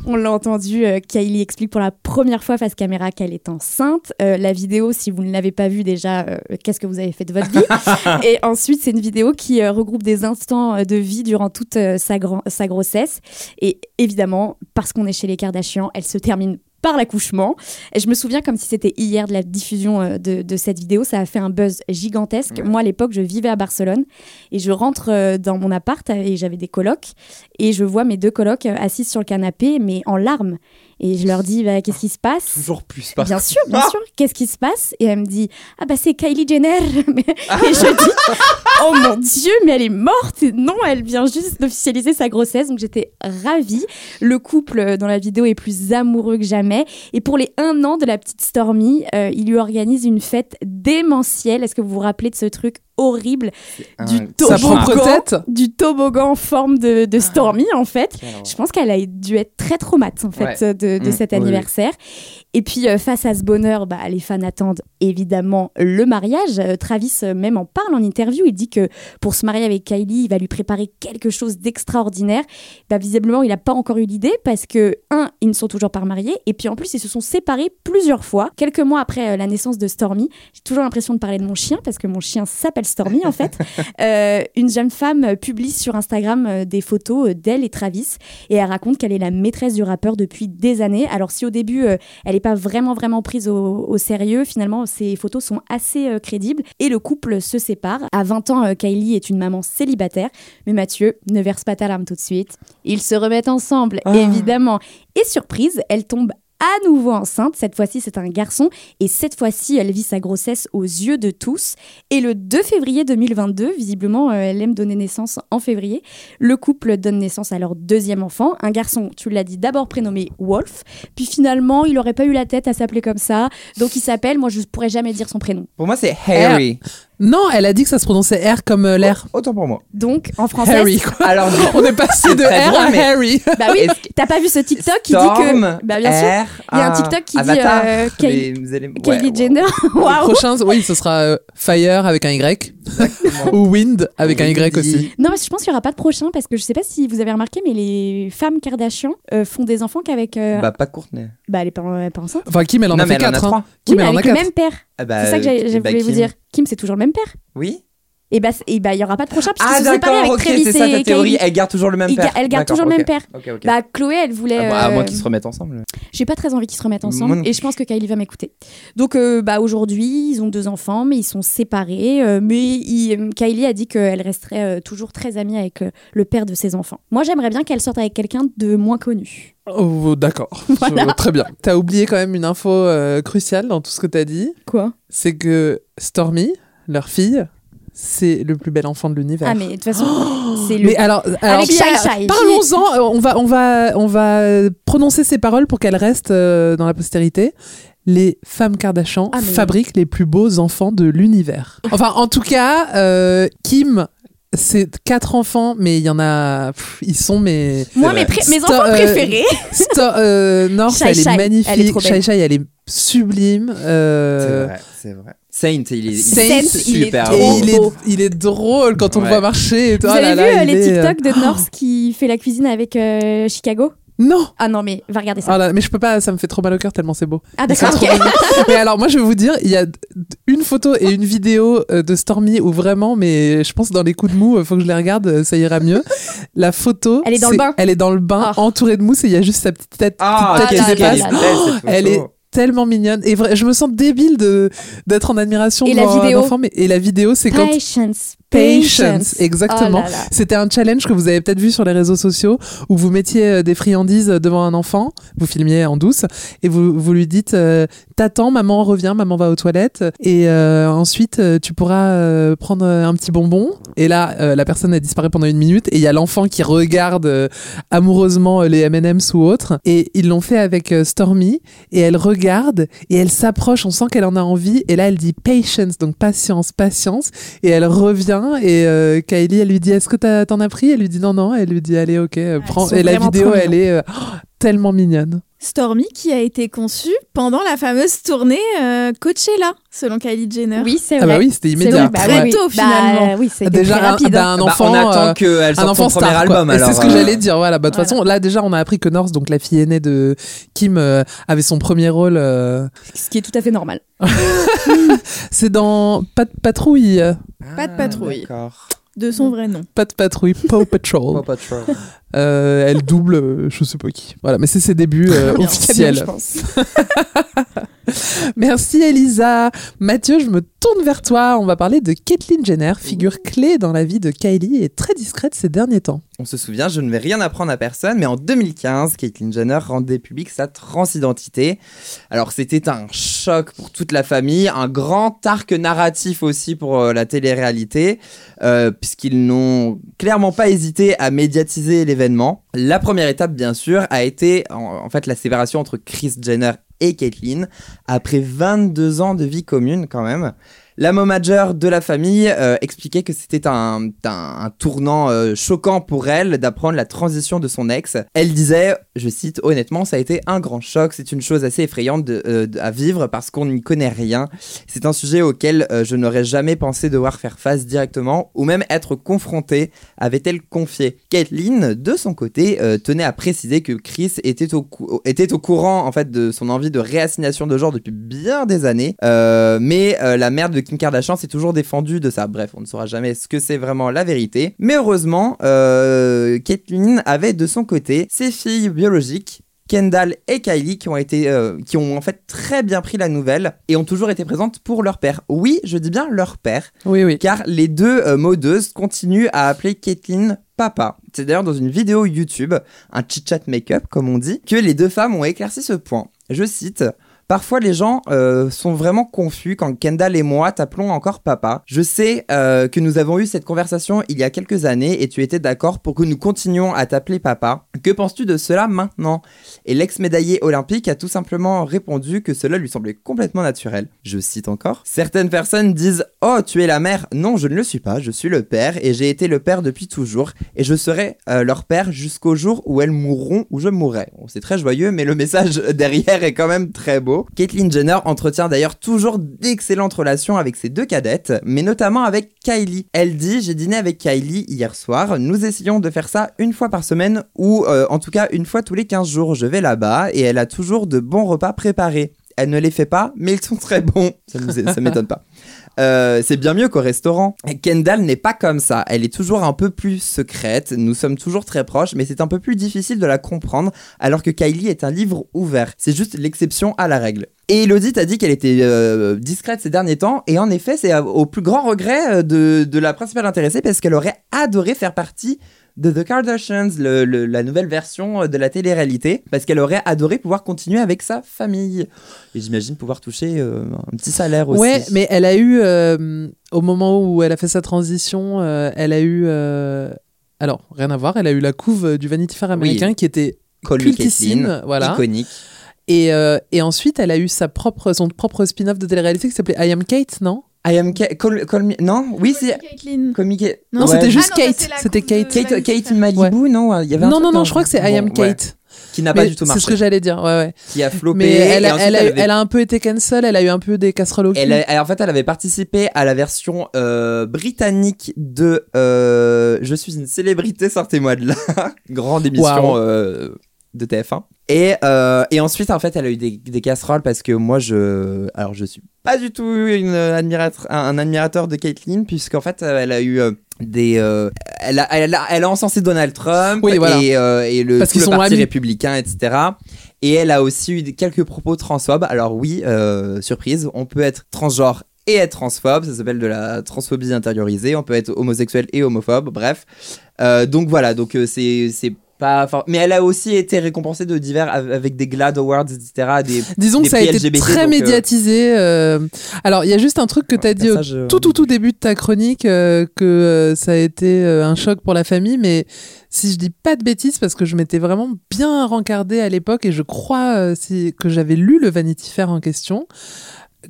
On l'a entendu, euh, Kylie explique pour la première fois face caméra qu'elle est enceinte. Euh, la vidéo, si vous ne l'avez pas vue déjà, euh, qu'est-ce que vous avez fait de votre vie Et ensuite, c'est une vidéo qui euh, regroupe des instants de vie durant toute euh, sa, sa grossesse. Et évidemment, parce qu'on est chez les Kardashians, elle se termine par l'accouchement. Et je me souviens comme si c'était hier de la diffusion euh, de, de cette vidéo. Ça a fait un buzz gigantesque. Moi, à l'époque, je vivais à Barcelone et je rentre euh, dans mon appart et j'avais des colocs et je vois mes deux colocs euh, assises sur le canapé, mais en larmes. Et je leur dis, bah, qu'est-ce qui se passe? Toujours plus. par Bien sûr, bien sûr. Qu'est-ce qui se passe? Et elle me dit, ah bah c'est Kylie Jenner. Mais- et je dis, oh mon Dieu, mais elle est morte. Et non, elle vient juste d'officialiser sa grossesse. Donc j'étais ravie. Le couple euh, dans la vidéo est plus amoureux que jamais. Et pour les un an de la petite Stormy, euh, il lui organise une fête démentielle. Est-ce que vous vous rappelez de ce truc horrible du Un- toboggan, propre tête du toboggan en forme de, de Stormy en fait. Je pense qu'elle a dû être très traumate en fait Ouais. de, de Mm, cet oui, anniversaire. Et puis euh, face à ce bonheur, bah, les fans attendent évidemment le mariage. Euh, Travis euh, même en parle en interview. Il dit que pour se marier avec Kylie, il va lui préparer quelque chose d'extraordinaire. Bah, visiblement, il n'a pas encore eu l'idée parce que un, ils ne sont toujours pas mariés et puis en plus ils se sont séparés plusieurs fois. Quelques mois après euh, la naissance de Stormy, j'ai toujours l'impression de parler de mon chien parce que mon chien s'appelle Stormy en fait. Euh, une jeune femme publie sur Instagram euh, des photos euh, d'elle et Travis et elle raconte qu'elle est la maîtresse du rappeur depuis des années. Alors si au début euh, elle n'est pas vraiment vraiment prise au, au sérieux, finalement ces photos sont assez euh, crédibles et le couple se sépare. À 20 ans, Kylie est une maman célibataire, mais Mathieu ne verse pas ta larme tout de suite. Ils se remettent ensemble, évidemment. Et surprise, elle tombe à nouveau enceinte. Cette fois-ci, c'est un garçon. Et cette fois-ci, elle vit sa grossesse aux yeux de tous. Et le 2 février 2022, visiblement, euh, elle aime donner naissance en février. Le couple donne naissance à leur deuxième enfant. Un garçon, tu l'as dit, d'abord prénommé Wolf. Puis finalement, il n'aurait pas eu la tête à s'appeler comme ça. Donc il s'appelle, moi je ne pourrais jamais dire son prénom. Pour moi, c'est Harry. Non, elle a dit que ça se prononçait R comme euh, l'air. Autant pour moi. Donc en français. Harry, quoi. Alors, On est passé de R drôle, à mais- Harry. Bah oui, t'as pas vu ce TikTok qui dit Storm, que. Bah bien sûr. R, Il y a un TikTok qui dit, Avatar, euh, Kylie- les- ouais. Jenner. Le Waouh! prochain, oui, ce sera euh, Fire avec un Y. Ou Wind avec un Y aussi. Non, mais je pense qu'il n'y aura pas de prochain parce que je sais pas si vous avez remarqué, mais les femmes Kardashian euh, font des enfants qu'avec. euh, Bah, pas Courtney. bah, elle est pas, elle est pas enceinte. Enfin, Kim, elle en Non, a mais fait elle en a 4. trois. Kim, mais elle en a avec le 4. même père. Ah bah, c'est ça que j'ai- euh, je voulais vous dire. Kim, c'est toujours le même père. Oui et bah et bah, il y aura pas de prochain puisqu'ils Ah sont séparés d'accord, avec ok, Travis c'est ça ta théorie. Kylie. Elle garde toujours le même père. elle garde toujours le même père. Bah Chloé, elle voulait. Ah, bon, à moins euh, qu'ils se remettent ensemble. J'ai pas très envie qu'ils se remettent ensemble et je pense que Kylie va m'écouter. Donc euh, bah aujourd'hui, ils ont deux enfants, mais ils sont séparés. euh, mais il- Kylie a dit qu'elle resterait toujours très amie avec le père de ses enfants. Moi, j'aimerais bien qu'elle sorte avec quelqu'un de moins connu. Oh, d'accord. Voilà. Très bien. T'as oublié quand même une info euh, cruciale dans tout ce que t'as dit. Quoi? C'est que Stormy, leur fille, c'est le plus bel enfant de l'univers. Ah mais de toute façon, c'est le. Mais alors, alors Avec Shai Shai. parlons-en. euh, On va, on va, on va prononcer ces paroles pour qu'elles restent euh, dans la postérité. Les femmes Kardashian Ah, mais- fabriquent les plus beaux enfants de l'univers. Enfin, en tout cas, euh, Kim, c'est quatre enfants, mais il y en a, pff, ils sont mes. Moi, mes, mes enfants euh, préférés. Sto- euh, North, Shai elle est Shai, magnifique. elle est. Shai Shai, elle est sublime. euh, C'est vrai, c'est vrai. Saint, il est, Saint, il est il est super Et il est, beau. il est drôle quand on le voit marcher. Et tout. Vous là avez là, vu euh, les est, euh, TikTok de North qui fait la cuisine avec euh, Chicago? Non. Ah non, mais va regarder ça. Là, mais je peux pas, ça me fait trop mal au cœur tellement c'est beau. Ah d'accord, trop ok. mignons. mais alors moi je vais vous dire, il y a une photo et une vidéo de Stormy où vraiment, mais je pense dans les coups de mou, il faut que je les regarde, ça ira mieux. La photo, Elle est dans le bain. Elle est dans le bain, Oh. entrée de mousse et il y a juste sa petite tête, Ah, petite tête qui dépasse. Elle est tellement mignonne et vrai, je me sens débile de d'être en admiration Et la un vidéo enfant, mais et la vidéo c'est quand Patience. Patience, exactement. Oh. C'était un challenge que vous avez peut-être vu sur les réseaux sociaux où vous mettiez euh, des friandises devant un enfant, vous filmiez en douce et vous, vous lui dites euh, T'attends, maman revient, maman va aux toilettes et euh, ensuite euh, tu pourras euh, prendre un petit bonbon. Et là, euh, la personne a disparu pendant une minute et il y a l'enfant qui regarde euh, amoureusement euh, les M&M's ou autres. Et ils l'ont fait avec euh, Stormy et elle regarde et elle s'approche, on sent qu'elle en a envie et là elle dit patience, donc patience, patience et elle revient et euh, Kylie elle lui dit est-ce que t'en as pris? Elle lui dit non non elle lui dit allez ok euh, prends et la vidéo elle est euh, oh, tellement mignonne Stormy qui a été conçue pendant la fameuse tournée euh, Coachella, selon Kylie Jenner. Oui, c'est ah vrai. bah oui c'était immédiat bah Très tôt. Bah, finalement. oui, déjà très un, rapide. bah, un Bah, enfant on attend euh, qu'elle un sorte enfant son premier star, album. C'est ce que j'allais dire voilà bah de toute façon là déjà on a appris que North donc la fille aînée de Kim euh, avait son premier rôle euh, Ce qui est tout à fait normal. c'est dans Pas de patrouille Pas de patrouille. D'accord. De son vrai nom. Pas de patrouille Paw Patrol Paw Patrol. Euh, elle double euh, je sais pas qui voilà mais c'est ses débuts euh, Bien, officiels je pense. Merci Elisa. Mathieu, je me tourne vers toi. On va parler de Caitlyn Jenner, figure clé dans la vie de Kylie et très discrète ces derniers temps. On se souvient, je ne vais rien apprendre à personne, mais en 2015, Caitlyn Jenner rendait public sa transidentité. Alors c'était un choc pour toute la famille, un grand arc narratif aussi pour euh, la télé-réalité, euh, puisqu'ils n'ont clairement pas hésité à médiatiser l'événement. La première étape, bien sûr, a été en, en fait la séparation entre Kris Jenner et Caitlyn, après 22 ans de vie commune quand même. La momager de la famille euh, expliquait que c'était un, tournant euh, choquant pour elle d'apprendre la transition de son ex. Elle disait, je cite, honnêtement, ça a été un grand choc, c'est une chose assez effrayante euh, à vivre parce qu'on n'y connaît rien. C'est un sujet auquel je n'aurais jamais pensé devoir faire face directement ou même être confronté, avait-elle confié. Caitlyn, de son côté, tenait à préciser que Chris était au, courant en fait de son envie de réassignation de genre depuis bien des années, mais la mère de Kim Kardashian s'est toujours défendue de ça. Bref, on ne saura jamais ce que c'est vraiment la vérité. Mais heureusement, euh, Caitlyn avait de son côté ses filles biologiques. Kendall et Kylie qui ont été euh, qui ont en fait très bien pris la nouvelle et ont toujours été présentes pour leur père. Oui, je dis bien leur père Oui, oui. car les deux euh, modeuses continuent à appeler Caitlyn papa. C'est d'ailleurs dans une vidéo YouTube, un chit-chat make-up comme on dit, que les deux femmes ont éclairci ce point. Je cite Parfois, les gens euh, sont vraiment confus quand Kendall et moi t'appelons encore papa. Je sais euh, que nous avons eu cette conversation il y a quelques années et tu étais d'accord pour que nous continuions à t'appeler papa. Que penses-tu de cela maintenant? Et l'ex-médaillé olympique a tout simplement répondu que cela lui semblait complètement naturel. Je cite encore Certaines personnes disent Oh, tu es la mère. Non, je ne le suis pas, je suis le père et j'ai été le père depuis toujours et je serai euh, leur père jusqu'au jour où elles mourront ou je mourrai. C'est très joyeux, mais le message derrière est quand même très beau. Caitlyn Jenner entretient d'ailleurs toujours d'excellentes relations avec ses deux cadettes, mais notamment avec Kylie. Elle dit J'ai dîné avec Kylie hier soir, nous essayons de faire ça une fois par semaine ou euh, en tout cas une fois tous les 15 jours. Je vais là-bas et elle a toujours de bons repas préparés. Elle ne les fait pas, mais ils sont très bons. Ça ça m'étonne pas. Euh, c'est bien mieux qu'au restaurant. Kendall n'est pas comme ça. Elle est toujours un peu plus secrète. Nous sommes toujours très proches, mais c'est un peu plus difficile de la comprendre. Alors que Kylie est un livre ouvert. C'est juste l'exception à la règle. Et Elodie t'a dit qu'elle était euh, discrète ces derniers temps. Et en effet, c'est euh, au plus grand regret euh, de, de la principale intéressée parce qu'elle aurait adoré faire partie de The Kardashians, le- le- la nouvelle version de la télé-réalité, parce qu'elle aurait adoré pouvoir continuer avec sa famille. Et j'imagine pouvoir toucher euh, un petit salaire aussi. Ouais, mais elle a eu, euh, au moment où elle a fait sa transition, euh, elle a eu. alors, rien à voir, elle a eu la couve du Vanity Fair américain Oui. qui était Call Me cultissime, voilà. iconique. Et, euh, et ensuite, elle a eu sa propre, son propre spin-off de télé-réalité qui s'appelait I Am Kate, non? I am Ka- call, call me, non, oui, c'est. Caitlyn. Non, Ouais. c'était juste Ah non, Kate. c'est C'était Kate. Kate, Kate. Malibu, non Il y avait un Non, non, non, je crois que c'est I Am Bon, ouais. Kate. Qui n'a pas du tout C'est marché. ce que j'allais dire, ouais, ouais. Qui a floppé. Mais elle, a, ensuite, elle, a, elle eu- avait- elle a un peu été cancel, elle a eu un peu des casseroles au. Elle a- en fait, elle avait participé à la version euh, britannique de euh, Je suis une célébrité, sortez-moi de là. Grande émission euh, de TF1. Et, euh, et ensuite, en fait, elle a eu des, des casseroles parce que moi, je. Alors, je suis pas du tout une admirateur, un, un admirateur de Caitlyn, puisqu'en fait, euh, elle a eu. euh, des, euh, elle, a, elle, a, elle a encensé Donald Trump Oui, voilà. et, euh, et le, Parce tout qu'ils le sont parti amis. républicain, etc. Et elle a aussi eu quelques propos transphobes. Alors oui, surprise, on peut être transgenre et être transphobe, ça s'appelle de la transphobie intériorisée. On peut être homosexuel et homophobe, bref. Euh, donc voilà, donc euh, c'est pas. Mais elle a aussi été récompensée de divers av- avec des GLAD Awards, etc. Des, Disons des que ça a été LGBT, très euh, médiatisé. euh. Alors, il y a juste un truc que tu as dit au tout, tout, tout début de ta chronique, euh, que euh, ça a été un choc pour la famille, mais si je dis pas de bêtises, parce que je m'étais vraiment bien rencardée à l'époque, et je crois si, que j'avais lu le Vanity Fair en question,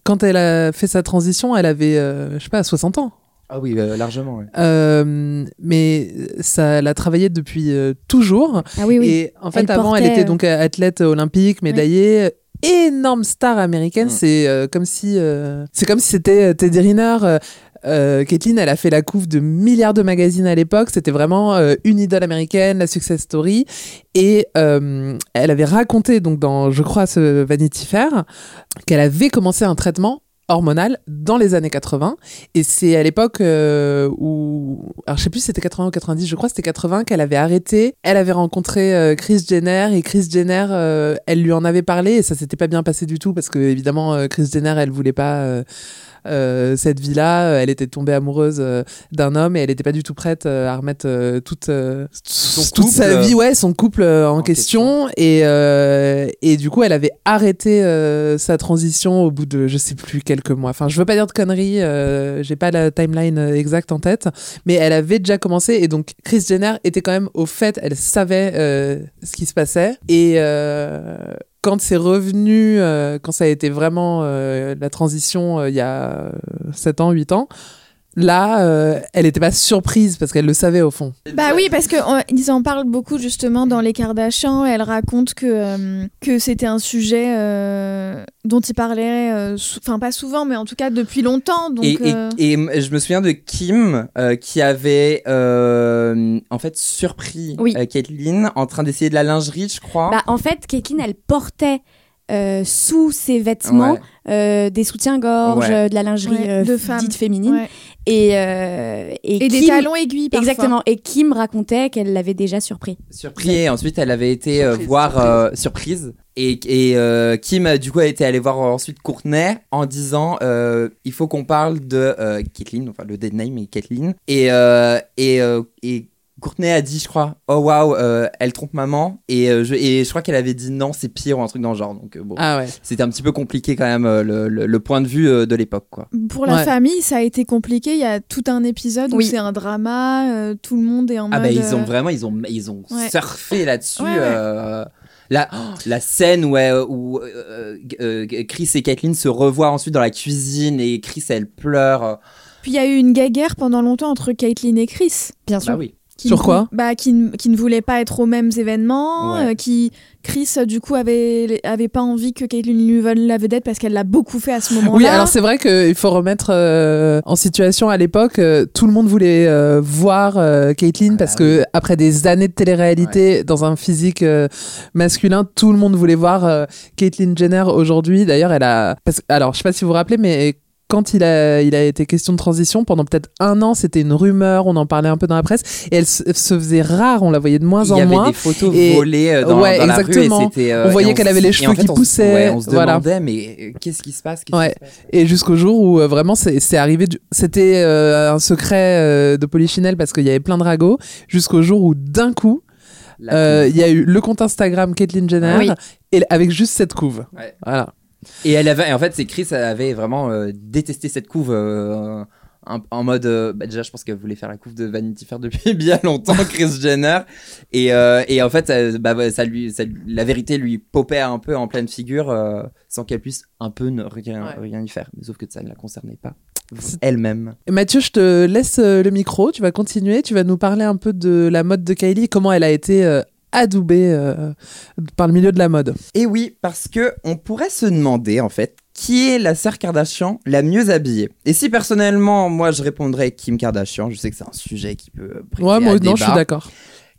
quand elle a fait sa transition, elle avait, je sais pas, 60 ans. Ah oui, euh, largement. ouais. Euh, mais ça, elle a travaillé depuis euh, toujours. Ah oui, oui. Et en fait, Elle avant, elle était donc athlète olympique, médaillée. Énorme star américaine, Mm. c'est euh, comme si euh, c'est comme si c'était euh, Teddy Riner. Euh, Caitlyn, elle a fait la couve de milliards de magazines à l'époque. C'était vraiment euh, une idole américaine, la success story. Et euh, elle avait raconté donc dans, je crois, ce Vanity Fair, qu'elle avait commencé un traitement hormonal dans les années 80 et c'est à l'époque euh, où alors je sais plus si c'était 80 ou 90 je crois c'était 80 qu'elle avait arrêté. Elle avait rencontré euh, Chris Jenner et Chris Jenner euh, elle lui en avait parlé et ça s'était pas bien passé du tout parce que évidemment Chris Jenner elle voulait pas euh, cette vie-là, elle était tombée amoureuse euh, d'un homme et elle n'était pas du tout prête euh, à remettre toute, toute sa couple, vie, ouais, son couple en, question. Et, euh, et du coup, elle avait arrêté euh, sa transition au bout de je sais plus quelques mois. Enfin, je veux pas dire de conneries, euh, j'ai pas la timeline exacte en tête, mais elle avait déjà commencé et donc Chris Jenner était quand même au fait, elle savait euh, ce qui se passait et euh, quand c'est revenu, euh, quand ça a été vraiment euh, la transition euh, il y a 7 ans, 8 ans, là, euh, elle n'était pas surprise parce qu'elle le savait au fond. Bah oui, parce qu'ils en parlent beaucoup justement dans les Kardashians. Elle raconte que, euh, que c'était un sujet euh, dont ils parlaient, euh, enfin pas souvent, mais en tout cas depuis longtemps. Donc, et, et- euh, je me souviens de Kim euh, qui avait euh, en fait surpris Oui. euh, Caitlyn en train d'essayer de la lingerie, je crois. Bah, en fait, Caitlyn, elle portait euh, sous ses vêtements Ouais. euh, des soutiens-gorge, Ouais. euh, de la lingerie Ouais, euh, de dite féminine. ouais. Et, euh, et, Et des Kim- talons aiguilles parfois. Exactement. Et Kim racontait qu'elle l'avait déjà surpris. surpris et ensuite elle avait été euh, Surprise, voir surprise. euh, surprise et, et euh, Kim du coup a été allé voir ensuite Courtney en disant euh, il faut qu'on parle de euh, Caitlyn enfin le dead name est Caitlyn et euh, et, Courtney a dit je crois oh waouh euh, elle trompe maman et, euh, je, et je crois qu'elle avait dit non c'est pire ou un truc dans le genre donc euh, bon Ah ouais. c'était un petit peu compliqué quand même euh, le, le- le point de vue euh, de l'époque quoi Pour la Ouais. famille, ça a été compliqué. Il y a tout un épisode où c'est un drama. euh, tout le monde est en Ah mode. bah ils ont vraiment ils ont ils ont Ouais. surfé là-dessus. Ouais, ouais. euh, la, oh, la scène où, elle- où euh, euh, Chris et Kathleen se revoient ensuite dans la cuisine et Chris elle pleure. Puis il y a eu une guerre pendant longtemps entre Caitlyn et Chris. Bien sûr. Bah oui. Qui Sur ne- quoi bah, qui, ne- qui ne voulait pas être aux mêmes événements, Ouais. euh, qui Chris euh, du coup avait avait pas envie que Caitlyn lui vole la vedette parce qu'elle l'a beaucoup fait à ce moment-là. Oui, alors c'est vrai qu'il faut remettre euh, en situation à l'époque, euh, tout le monde voulait euh, voir euh, Caitlyn parce que après des années de télé-réalité dans un physique euh, masculin, tout le monde voulait voir euh, Caitlyn Jenner aujourd'hui. D'ailleurs, elle a. Parce... Alors, je sais pas si vous vous rappelez, mais quand il a, il a été question de transition, pendant peut-être un an, c'était une rumeur, on en parlait un peu dans la presse, et elle se se faisait rare, on la voyait de moins Il en y avait moins. des photos Et- volées euh, dans, ouais, dans la exactement. rue et euh, on voyait qu'elle avait les cheveux en fait, qui on poussaient. ouais, on se voilà. demandait, mais euh, qu'est-ce qui se passe qu'est-ce qui Ouais. se passe Et jusqu'au jour où euh, vraiment c'est arrivé, du- c'était euh, un secret euh, de Polichinelle parce qu'il y avait plein de ragots, jusqu'au jour où d'un coup, euh, il y a eu le compte Instagram Caitlyn Jenner Oui. et avec juste cette couve. Ouais. Voilà. Et elle avait, et en fait, c'est Chris avait vraiment euh, détesté cette couve. euh, en, en mode, euh, bah, déjà, je pense qu'elle voulait faire la couve de Vanity Fair depuis bien longtemps, Chris Jenner. Et, euh, et en fait, ça, bah, ouais, ça lui, ça lui- la vérité lui popait un peu en pleine figure, euh, sans qu'elle puisse un peu ne rien, rien y faire. Mais sauf que ça ne la concernait pas elle-même. Mathieu, je te laisse euh, le micro, tu vas continuer, tu vas nous parler un peu de la mode de Kylie, comment elle a été euh, adoubée euh, par le milieu de la mode. Et oui, parce que on pourrait se demander en fait qui est la sœur Kardashian la mieux habillée? Et si personnellement, moi je répondrais Kim Kardashian, je sais que c'est un sujet qui peut prêter Ouais, moi à non, je suis d'accord.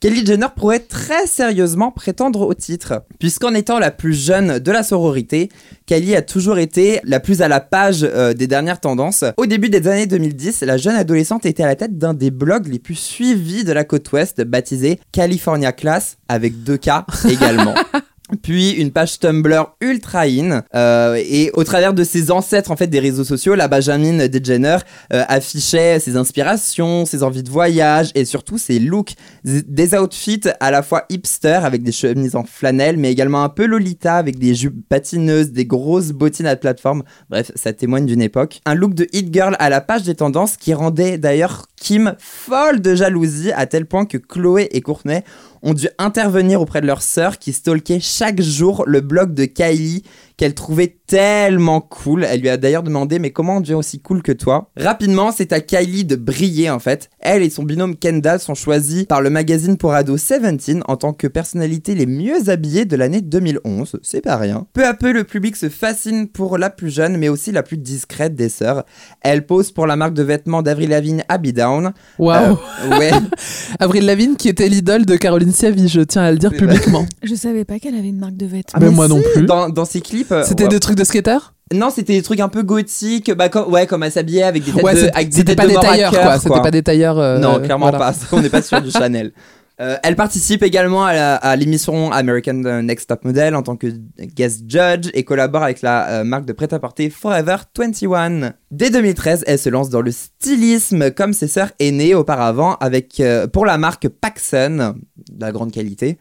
Kylie Jenner pourrait très sérieusement prétendre au titre, puisqu'en étant la plus jeune de la sororité, Kylie a toujours été la plus à la page euh, des dernières tendances. Au début des années 2010, la jeune adolescente était à la tête d'un des blogs les plus suivis de la côte ouest, baptisé California Class, avec deux K également. Puis une page Tumblr ultra in euh, et au travers de ses ancêtres en fait des réseaux sociaux, la Benjamin Degener euh, affichait ses inspirations, ses envies de voyage et surtout ses looks, des outfits à la fois hipster avec des chemises en flanelle, mais également un peu lolita avec des jupes patineuses, des grosses bottines à plateforme. Bref, ça témoigne d'une époque. Un look de hit girl à la page des tendances qui rendait d'ailleurs Kim folle de jalousie à tel point que Chloé et Courtney ont dû intervenir auprès de leur sœur qui stalkait chaque jour le blog de Kylie qu'elle trouvait tellement cool. Elle lui a d'ailleurs demandé mais comment on devient aussi cool que toi? Rapidement, c'est à Kylie de briller en fait. Elle et son binôme Kendall sont choisis par le magazine pour ados 17 en tant que personnalités les mieux habillées de l'année 2011. C'est pas rien. Peu à peu, le public se fascine pour la plus jeune mais aussi la plus discrète des sœurs. Elle pose pour la marque de vêtements d'Avril Lavigne Abby Down. Waouh Euh, ouais. Avril Lavigne qui était l'idole de Caroline Siavi, je tiens à le dire publiquement. Je savais pas qu'elle avait une marque de vêtements. Ah, mais moi non plus. Dans, dans ses clips. Euh, C'était ouais. des trucs de skater Non, c'était des trucs un peu gothiques, bah, comme, ouais, comme elle s'habillait avec des têtes Ouais, de, c'est- avec des c'était pas de des à tailleurs, quoi. C'était pas des tailleurs, non, clairement voilà. pas. On n'est pas sur du Chanel. Euh, elle participe également à à l'émission American Next Top Model en tant que guest judge et collabore avec la euh, marque de prêt-à-porter Forever 21. Dès 2013, elle se lance dans le stylisme comme ses sœurs aînées auparavant avec euh, pour la marque Paxson, de la grande qualité.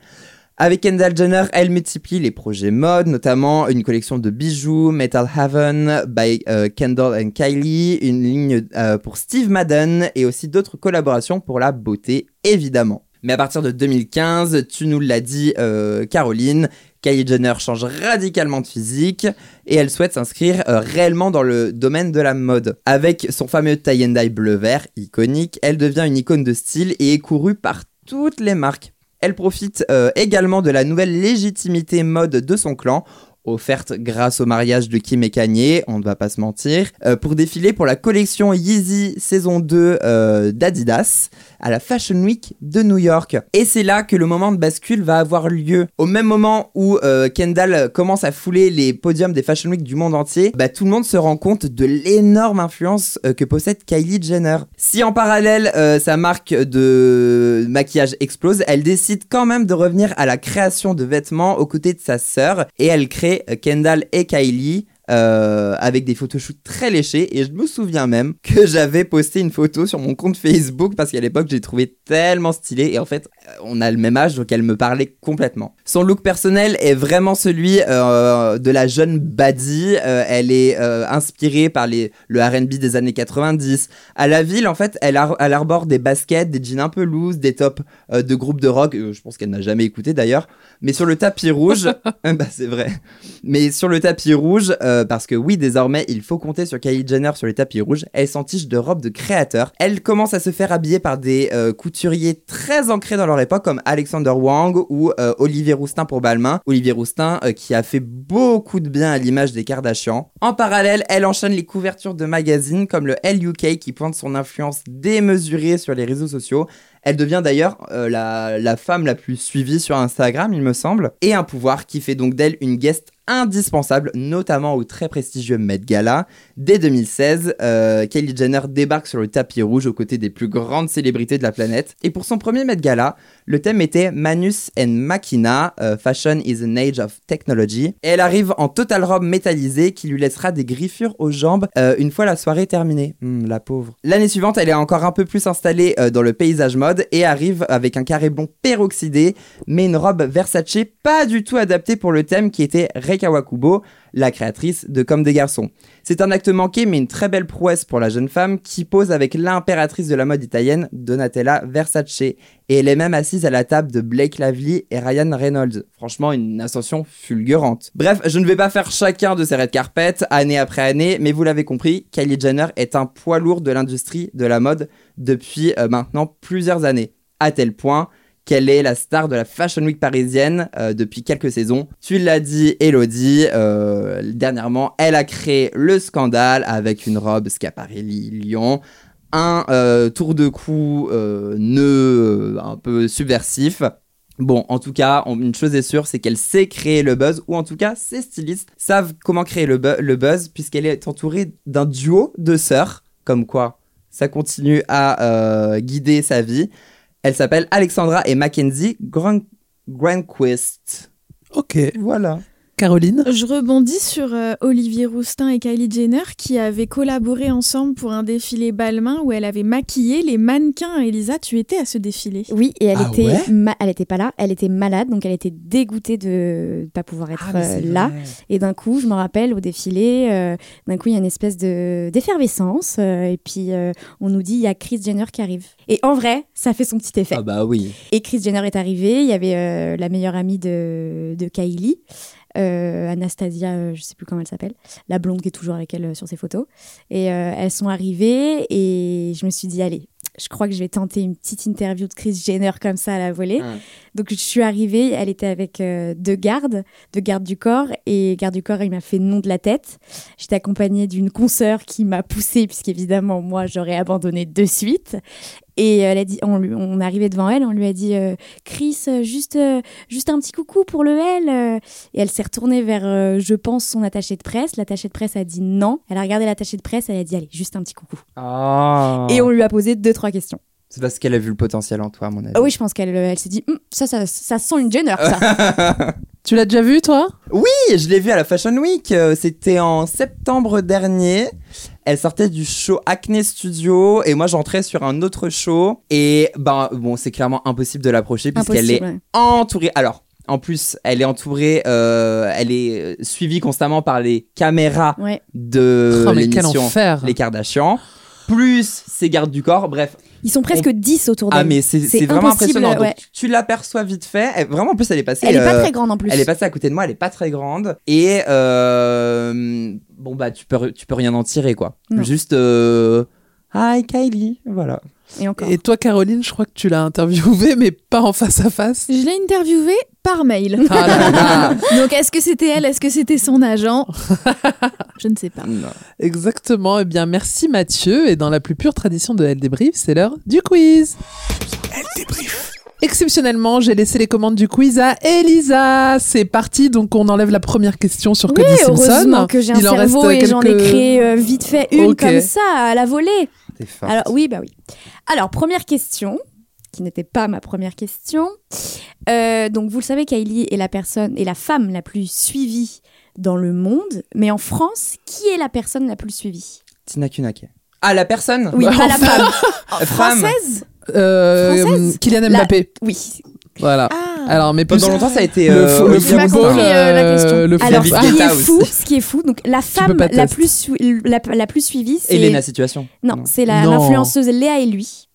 Avec Kendall Jenner, elle multiplie les projets mode, notamment une collection de bijoux, Metal Haven by euh, Kendall and Kylie, une ligne euh, pour Steve Madden et aussi d'autres collaborations pour la beauté, évidemment. Mais à partir de 2015, tu nous l'as dit, euh, Caroline, Kylie Jenner change radicalement de physique et elle souhaite s'inscrire réellement dans le domaine de la mode. Avec son fameux tie and dye bleu-vert, iconique, elle devient une icône de style et est courue par toutes les marques. Elle profite euh, également de la nouvelle légitimité mode de son clan, offerte grâce au mariage de Kim et Kanye, on ne va pas se mentir, euh, pour défiler pour la collection Yeezy saison 2 euh, d'Adidas à la Fashion Week de New York. Et c'est là que le moment de bascule va avoir lieu. Au même moment où euh, Kendall commence à fouler les podiums des Fashion Week du monde entier, bah, tout le monde se rend compte de l'énorme influence que possède Kylie Jenner. Si en parallèle sa marque de maquillage explose, elle décide quand même de revenir à la création de vêtements aux côtés de sa sœur et elle crée Kendall et Kylie. euh, avec des photoshoots très léchés et je me souviens même que j'avais posté une photo sur mon compte Facebook parce qu'à l'époque j'ai trouvé tellement stylé et en fait on a le même âge donc elle me parlait complètement. Son look personnel est vraiment celui euh, de la jeune baddie, Euh, elle est euh, inspirée par les, le R&B des années 90. À la ville en fait elle, ar- elle arbore des baskets, des jeans un peu loose, des tops euh, de groupes de rock, euh, je pense qu'elle n'a jamais écouté d'ailleurs, mais sur le tapis rouge, bah c'est vrai, mais sur le tapis rouge, euh, euh, parce que oui, désormais, il faut compter sur Kylie Jenner sur les tapis rouges. Elle s'entiche de robes de créateur. Elle commence à se faire habiller par des euh, couturiers très ancrés dans leur époque, comme Alexander Wang ou euh, Olivier Roustin pour Balmain. Olivier Roustin euh, qui a fait beaucoup de bien à l'image des Kardashians. En parallèle, elle enchaîne les couvertures de magazines comme le LUK qui pointe son influence démesurée sur les réseaux sociaux. Elle devient d'ailleurs euh, la, femme la plus suivie sur Instagram, il me semble, et un pouvoir qui fait donc d'elle une guest indispensable, notamment au très prestigieux Met Gala. Dès 2016, euh, Kylie Jenner débarque sur le tapis rouge aux côtés des plus grandes célébrités de la planète. Et pour son premier Met Gala, le thème était Manus and Machina, euh, Fashion is an Age of Technology. Elle arrive en totale robe métallisée qui lui laissera des griffures aux jambes euh, une fois la soirée terminée. Hmm, la pauvre. L'année suivante, elle est encore un peu plus installée euh, dans le paysage mode et arrive avec un carré blond peroxydé, mais une robe Versace pas du tout adaptée pour le thème qui était Rei Kawakubo, la créatrice de Comme des garçons. C'est un acte manqué, mais une très belle prouesse pour la jeune femme qui pose avec l'impératrice de la mode italienne, Donatella Versace. Et elle est même assise à la table de Blake Lively et Ryan Reynolds. Franchement, une ascension fulgurante. Bref, je ne vais pas faire chacun de ces red carpets, année après année, mais vous l'avez compris, Kylie Jenner est un poids lourd de l'industrie de la mode depuis euh, maintenant plusieurs années. À tel point qu'elle est la star de la Fashion Week parisienne euh, depuis quelques saisons. Tu l'as dit, Elodie, euh, dernièrement, elle a créé le scandale avec une robe Schiaparelli Lyon, un euh, tour de cou nœud un peu subversif. Bon, en tout cas, une chose est sûre, c'est qu'elle sait créer le buzz, ou en tout cas, ses stylistes savent comment créer le, le buzz, puisqu'elle est entourée d'un duo de sœurs, comme quoi ça continue à guider sa vie. Elle s'appelle Alexandra et Mackenzie Gran- Granquist. Ok. Voilà. Caroline Je rebondis sur euh, Olivier Roustin et Kylie Jenner qui avaient collaboré ensemble pour un défilé Balmain où elle avait maquillé les mannequins. Elisa, tu étais à ce défilé. Oui, et elle Ah était, ouais ma- elle était pas là, elle était malade, donc elle était dégoûtée de ne pas pouvoir être Ah, c'est euh, là. vrai. Et d'un coup, je me rappelle au défilé, euh, d'un coup, il y a une espèce de d'effervescence, euh, et puis euh, on nous dit il y a Chris Jenner qui arrive. Et en vrai, ça fait son petit effet. Ah bah oui. Et Chris Jenner est arrivé, il y avait euh, la meilleure amie de, de Kylie. Euh, Anastasia, euh, je sais plus comment elle s'appelle, la blonde qui est toujours avec elle euh, sur ses photos. Et elles sont arrivées et je me suis dit, allez, je crois que je vais tenter une petite interview de Chris Jenner comme ça à la volée. Donc je suis arrivée, elle était avec euh, deux gardes, deux gardes du corps, et garde du corps, il m'a fait nom de la tête. J'étais accompagnée d'une consoeur qui m'a poussée, puisqu'évidemment, moi, j'aurais abandonné de suite. Et elle a dit, on, lui- on est arrivé devant elle, on lui a dit, euh, Chris, juste, euh, juste un petit coucou pour le L. euh. Et elle s'est retournée vers, euh, je pense, son attaché de presse. L'attaché de presse a dit non. Elle a regardé l'attaché de presse, elle a dit, allez, juste un petit coucou. Ah. Et on lui a posé deux, trois questions. C'est parce qu'elle a vu le potentiel en toi, à mon avis. Ah oui, je pense qu'elle elle s'est dit, Hum, ça, ça, ça sent une Jenner, ça. Tu l'as déjà vu, toi? Oui, je l'ai vu à la Fashion Week. euh, C'était en septembre dernier. Elle sortait du show Acne Studio et moi j'entrais sur un autre show. Et ben bon, c'est clairement impossible de l'approcher puisqu'elle est Impossible, ouais. entourée. Alors. En plus, elle est entourée, euh, elle est euh, suivie constamment par les caméras Ouais. de Oh, mais quel l'émission enfer. Les Kardashians, plus ses gardes du corps. Bref, Ils sont presque 10 autour d'elle. ah mais c'est vraiment impressionnant. ouais. Donc, tu l'aperçois vite fait. Elle- vraiment en plus elle est passée. Elle est pas euh, très grande, en plus. Elle est passée à côté de moi. Elle est pas très grande. Et euh, bon bah tu peux tu peux rien en tirer quoi. Non. Juste euh, hi Kylie voilà. Et encore. Et toi, Caroline, je crois que tu l'as interviewée, mais pas en face à face. Je l'ai interviewée par mail. Ah là là. Donc est-ce que c'était elle Est-ce que c'était son agent? Je ne sais pas. Exactement. Eh bien, merci Mathieu. Et dans la plus pure tradition de Elle débrief, c'est l'heure du quiz. Elle débrief. Exceptionnellement, j'ai laissé les commandes du quiz à Elisa. C'est parti, donc on enlève la première question sur Oui, Cody Simpson. heureusement que j'ai un Il en cerveau reste et j'en ai quelques- créé euh, vite fait une comme ça à la volée. Alors oui, bah oui. Alors première question, qui n'était pas ma première question. Euh, donc vous le savez, Kylie est la personne est la femme la plus suivie dans le monde, mais en France, qui est la personne la plus suivie? Tina Kunake. Ah la personne? Oui, pas la femme. Française? Euh, Française? Kylian La- Mbappé. Oui. Voilà. Ah. Alors, mais Pendant longtemps ça a été le euh, faux- le Wilson. goal, compris, euh, la euh, question. le Alors, ce qui est fou, ce qui est fou, donc la femme la plus, sui- la, la plus suivie, c'est Elena Situation. non, c'est l'influenceuse Léa et lui.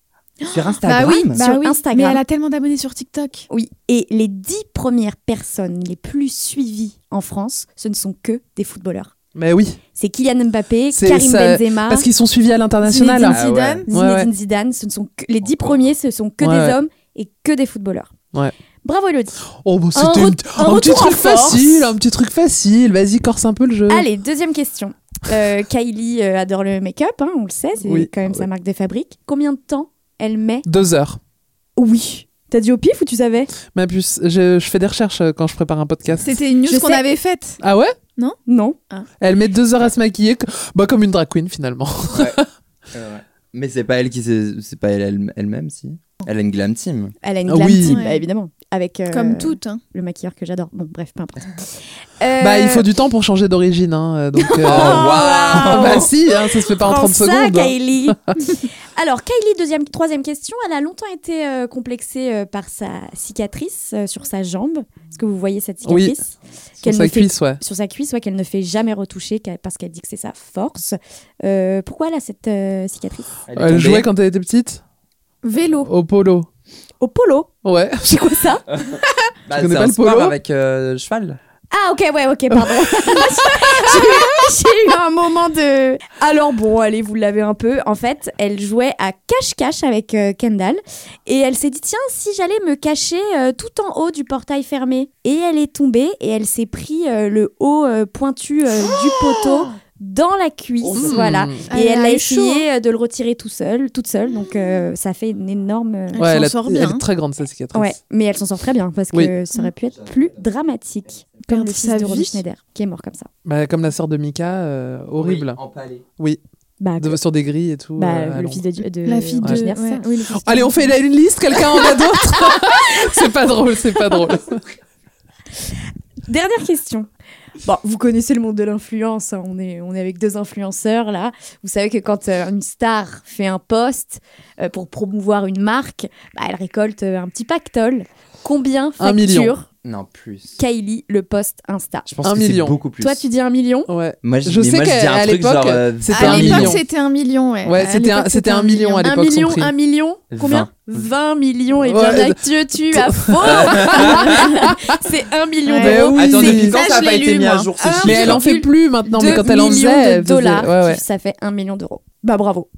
Sur Bah Instagram. oui, Sur bah oui. Instagram. Mais elle a tellement d'abonnés sur TikTok. Oui, et les dix premières personnes les plus suivies en France, ce ne sont que des footballeurs. Mais oui. C'est Kylian Mbappé, Karim ça- Benzema, Parce qu'ils sont suivis à l'international. Zinedine Ah ouais. Zidane. Ouais, Zinedine ouais. Zidane. Ce ne sont que- les dix premiers, ce sont que Ouais, des hommes et que des footballeurs. Ouais. Bravo Elodie. Oh, bah, c'était un un, petit truc facile, un petit truc facile. Vas-y, corse un peu le jeu. Allez, deuxième question. Euh, Kylie euh, adore le make-up, hein, on le sait, c'est Oui. quand même sa marque de fabrique. Combien de temps elle met Deux heures. Oui. T'as dit au pif ou tu savais? Ma puce, je, je fais des recherches euh, quand je prépare un podcast. C'était une news qu'on avait faite. Ah ouais? Non. Elle met deux heures à se maquiller, bah, comme une drag queen finalement. Euh, Mais c'est pas elle qui c'est pas elle elle- elle-même si? Elle a une glam team. Elle a une Ah glam oui. team, Ouais. bah, évidemment. Avec euh, Comme toutes. hein. le maquilleur que j'adore. Bon, bref, peu importe. Euh, Bah, il faut du temps pour changer d'origine, hein, euh, donc. euh, Oh, waouh bah si, hein, ça se fait pas en Prends 30 ça, secondes. hein. Kylie. Alors, Kylie, deuxième, troisième question. Elle a longtemps été euh, complexée euh, par sa cicatrice euh, sur sa jambe. Est-ce que vous voyez cette Oui. cicatrice? Sur Qu'elle sa fait- cuisse, ouais. Sur sa cuisse, ouais, qu'elle ne fait jamais retoucher parce qu'elle dit que c'est sa force. Euh, pourquoi elle a cette euh, cicatrice? Elle tombée. jouait quand elle était petite? Vélo. Au polo. Au polo. Ouais. C'est quoi ça Bah, connais c'est pas un le sport polo avec euh, cheval. Ah ok ouais ok pardon. J'ai eu- un moment de alors bon allez vous l'avez un peu. En fait elle jouait à cache-cache avec euh, Kendall. Et elle s'est dit tiens si j'allais me cacher euh, tout en haut du portail fermé. Et elle est tombée et elle s'est pris euh, le haut euh, pointu euh, du poteau dans la cuisse Mmh. voilà Elle et elle a essayé euh, de le retirer tout seul toute seule donc euh, ça fait une énorme euh, Elle Ouais, s'en elle, a- sort elle bien, est hein. très grande sa cicatrice. Ouais, mais elle s'en sort très bien parce que Oui. ça aurait pu être plus dramatique. Comme le fils de vie. Schneider, qui est mort comme ça. Bah, comme la sœur de Mika, euh, horrible. Oui, empalée. Oui, Bah, de- sur des grilles et tout. bah, euh, le fils de, de La fille de. Ouais, oui, de- Allez, on fait là une liste, quelqu'un en a d'autres? C'est pas drôle, c'est pas drôle. Dernière question. Bon, vous connaissez le monde de l'influence. hein. On, est, on est avec deux influenceurs là. Vous savez que quand euh, une star fait un post euh, pour promouvoir une marque, bah, elle récolte euh, un petit pactole. Combien Un million. Non, plus. Kylie le post Insta Je pense Un que million. c'est beaucoup plus. Toi, tu dis un million Ouais. Moi, je, Je sais moi, je dis qu'à un l'époque, euh, c'était À un l'époque, million. c'était un million, ouais. Ouais, À c'était un- l'époque, un million à Un l'époque, million, compris. un million Combien 20 millions. Et bien Ouais. là, tu, as faux C'est un million Ouais. d'euros. Mais oui. Attends, depuis quand Ça, n'a pas été lu, mis à jour ces Un chiffres Mais elle en fait plus maintenant, mais quand elle en faisait, de faisait- dollars, ouais, ouais. ça fait un million d'euros. Bah bravo.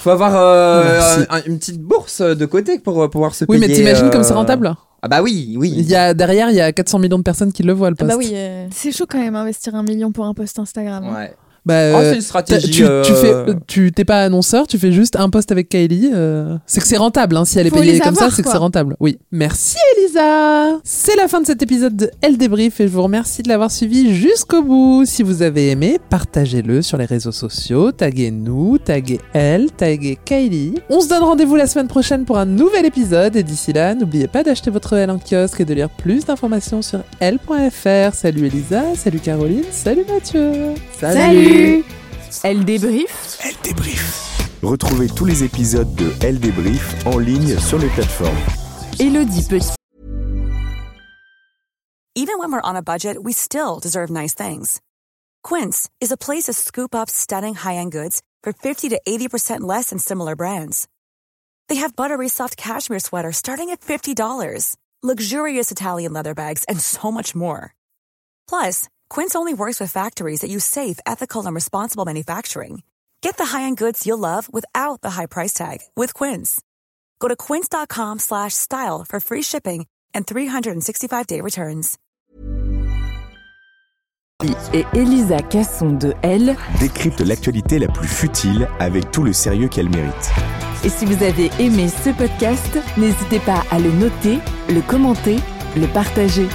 Faut avoir euh, un- une petite bourse de côté pour euh, pouvoir se Oui, payer. mais t'imagines comme c'est euh, rentable Ah bah oui, oui. il y a, Derrière, il y a 400 millions de personnes qui le voient, le Ah post. bah oui. euh, C'est chaud quand même investir un million pour un post Instagram. hein. Ouais. Bah, Oh, euh, c'est une t'as- stratégie. tu, tu euh, fais, tu t'es pas annonceur, tu fais juste un post avec Kylie. euh, c'est que c'est rentable, hein, si elle est Faut payée comme avoir, ça, c'est que c'est rentable. Oui. Merci Elisa. C'est la fin de cet épisode de Elle débrief et je vous remercie de l'avoir suivi jusqu'au bout. Si vous avez aimé, partagez-le sur les réseaux sociaux, taguez-nous, taguez elle, taguez Kylie. On se donne rendez-vous la semaine prochaine pour un nouvel épisode et d'ici là, n'oubliez pas d'acheter votre Elle en kiosque et de lire plus d'informations sur elle.fr. Salut Elisa, salut Caroline, salut Mathieu. Salut Elle débrief. Elle débrief. Retrouvez tous les épisodes de Elle débrief en ligne sur les plateformes. Elodie Petit. Even when we're on a budget, we still deserve nice things. Quince is a place to scoop up stunning high-end goods for 50 to 80% less than similar brands. They have buttery soft cashmere sweaters starting at $50, luxurious Italian leather bags, and so much more. Plus, Quince only works with factories that use safe, ethical, and responsible manufacturing. Get the high-end goods you'll love without the high price tag with Quince. Go to quince.com slash style for free shipping and 365-day returns. Et Elisa Casson de Elle. Décrypte l'actualité la plus futile avec tout le sérieux qu'elle mérite. Et si vous avez aimé ce podcast, n'hésitez pas à le noter, le commenter, le partager.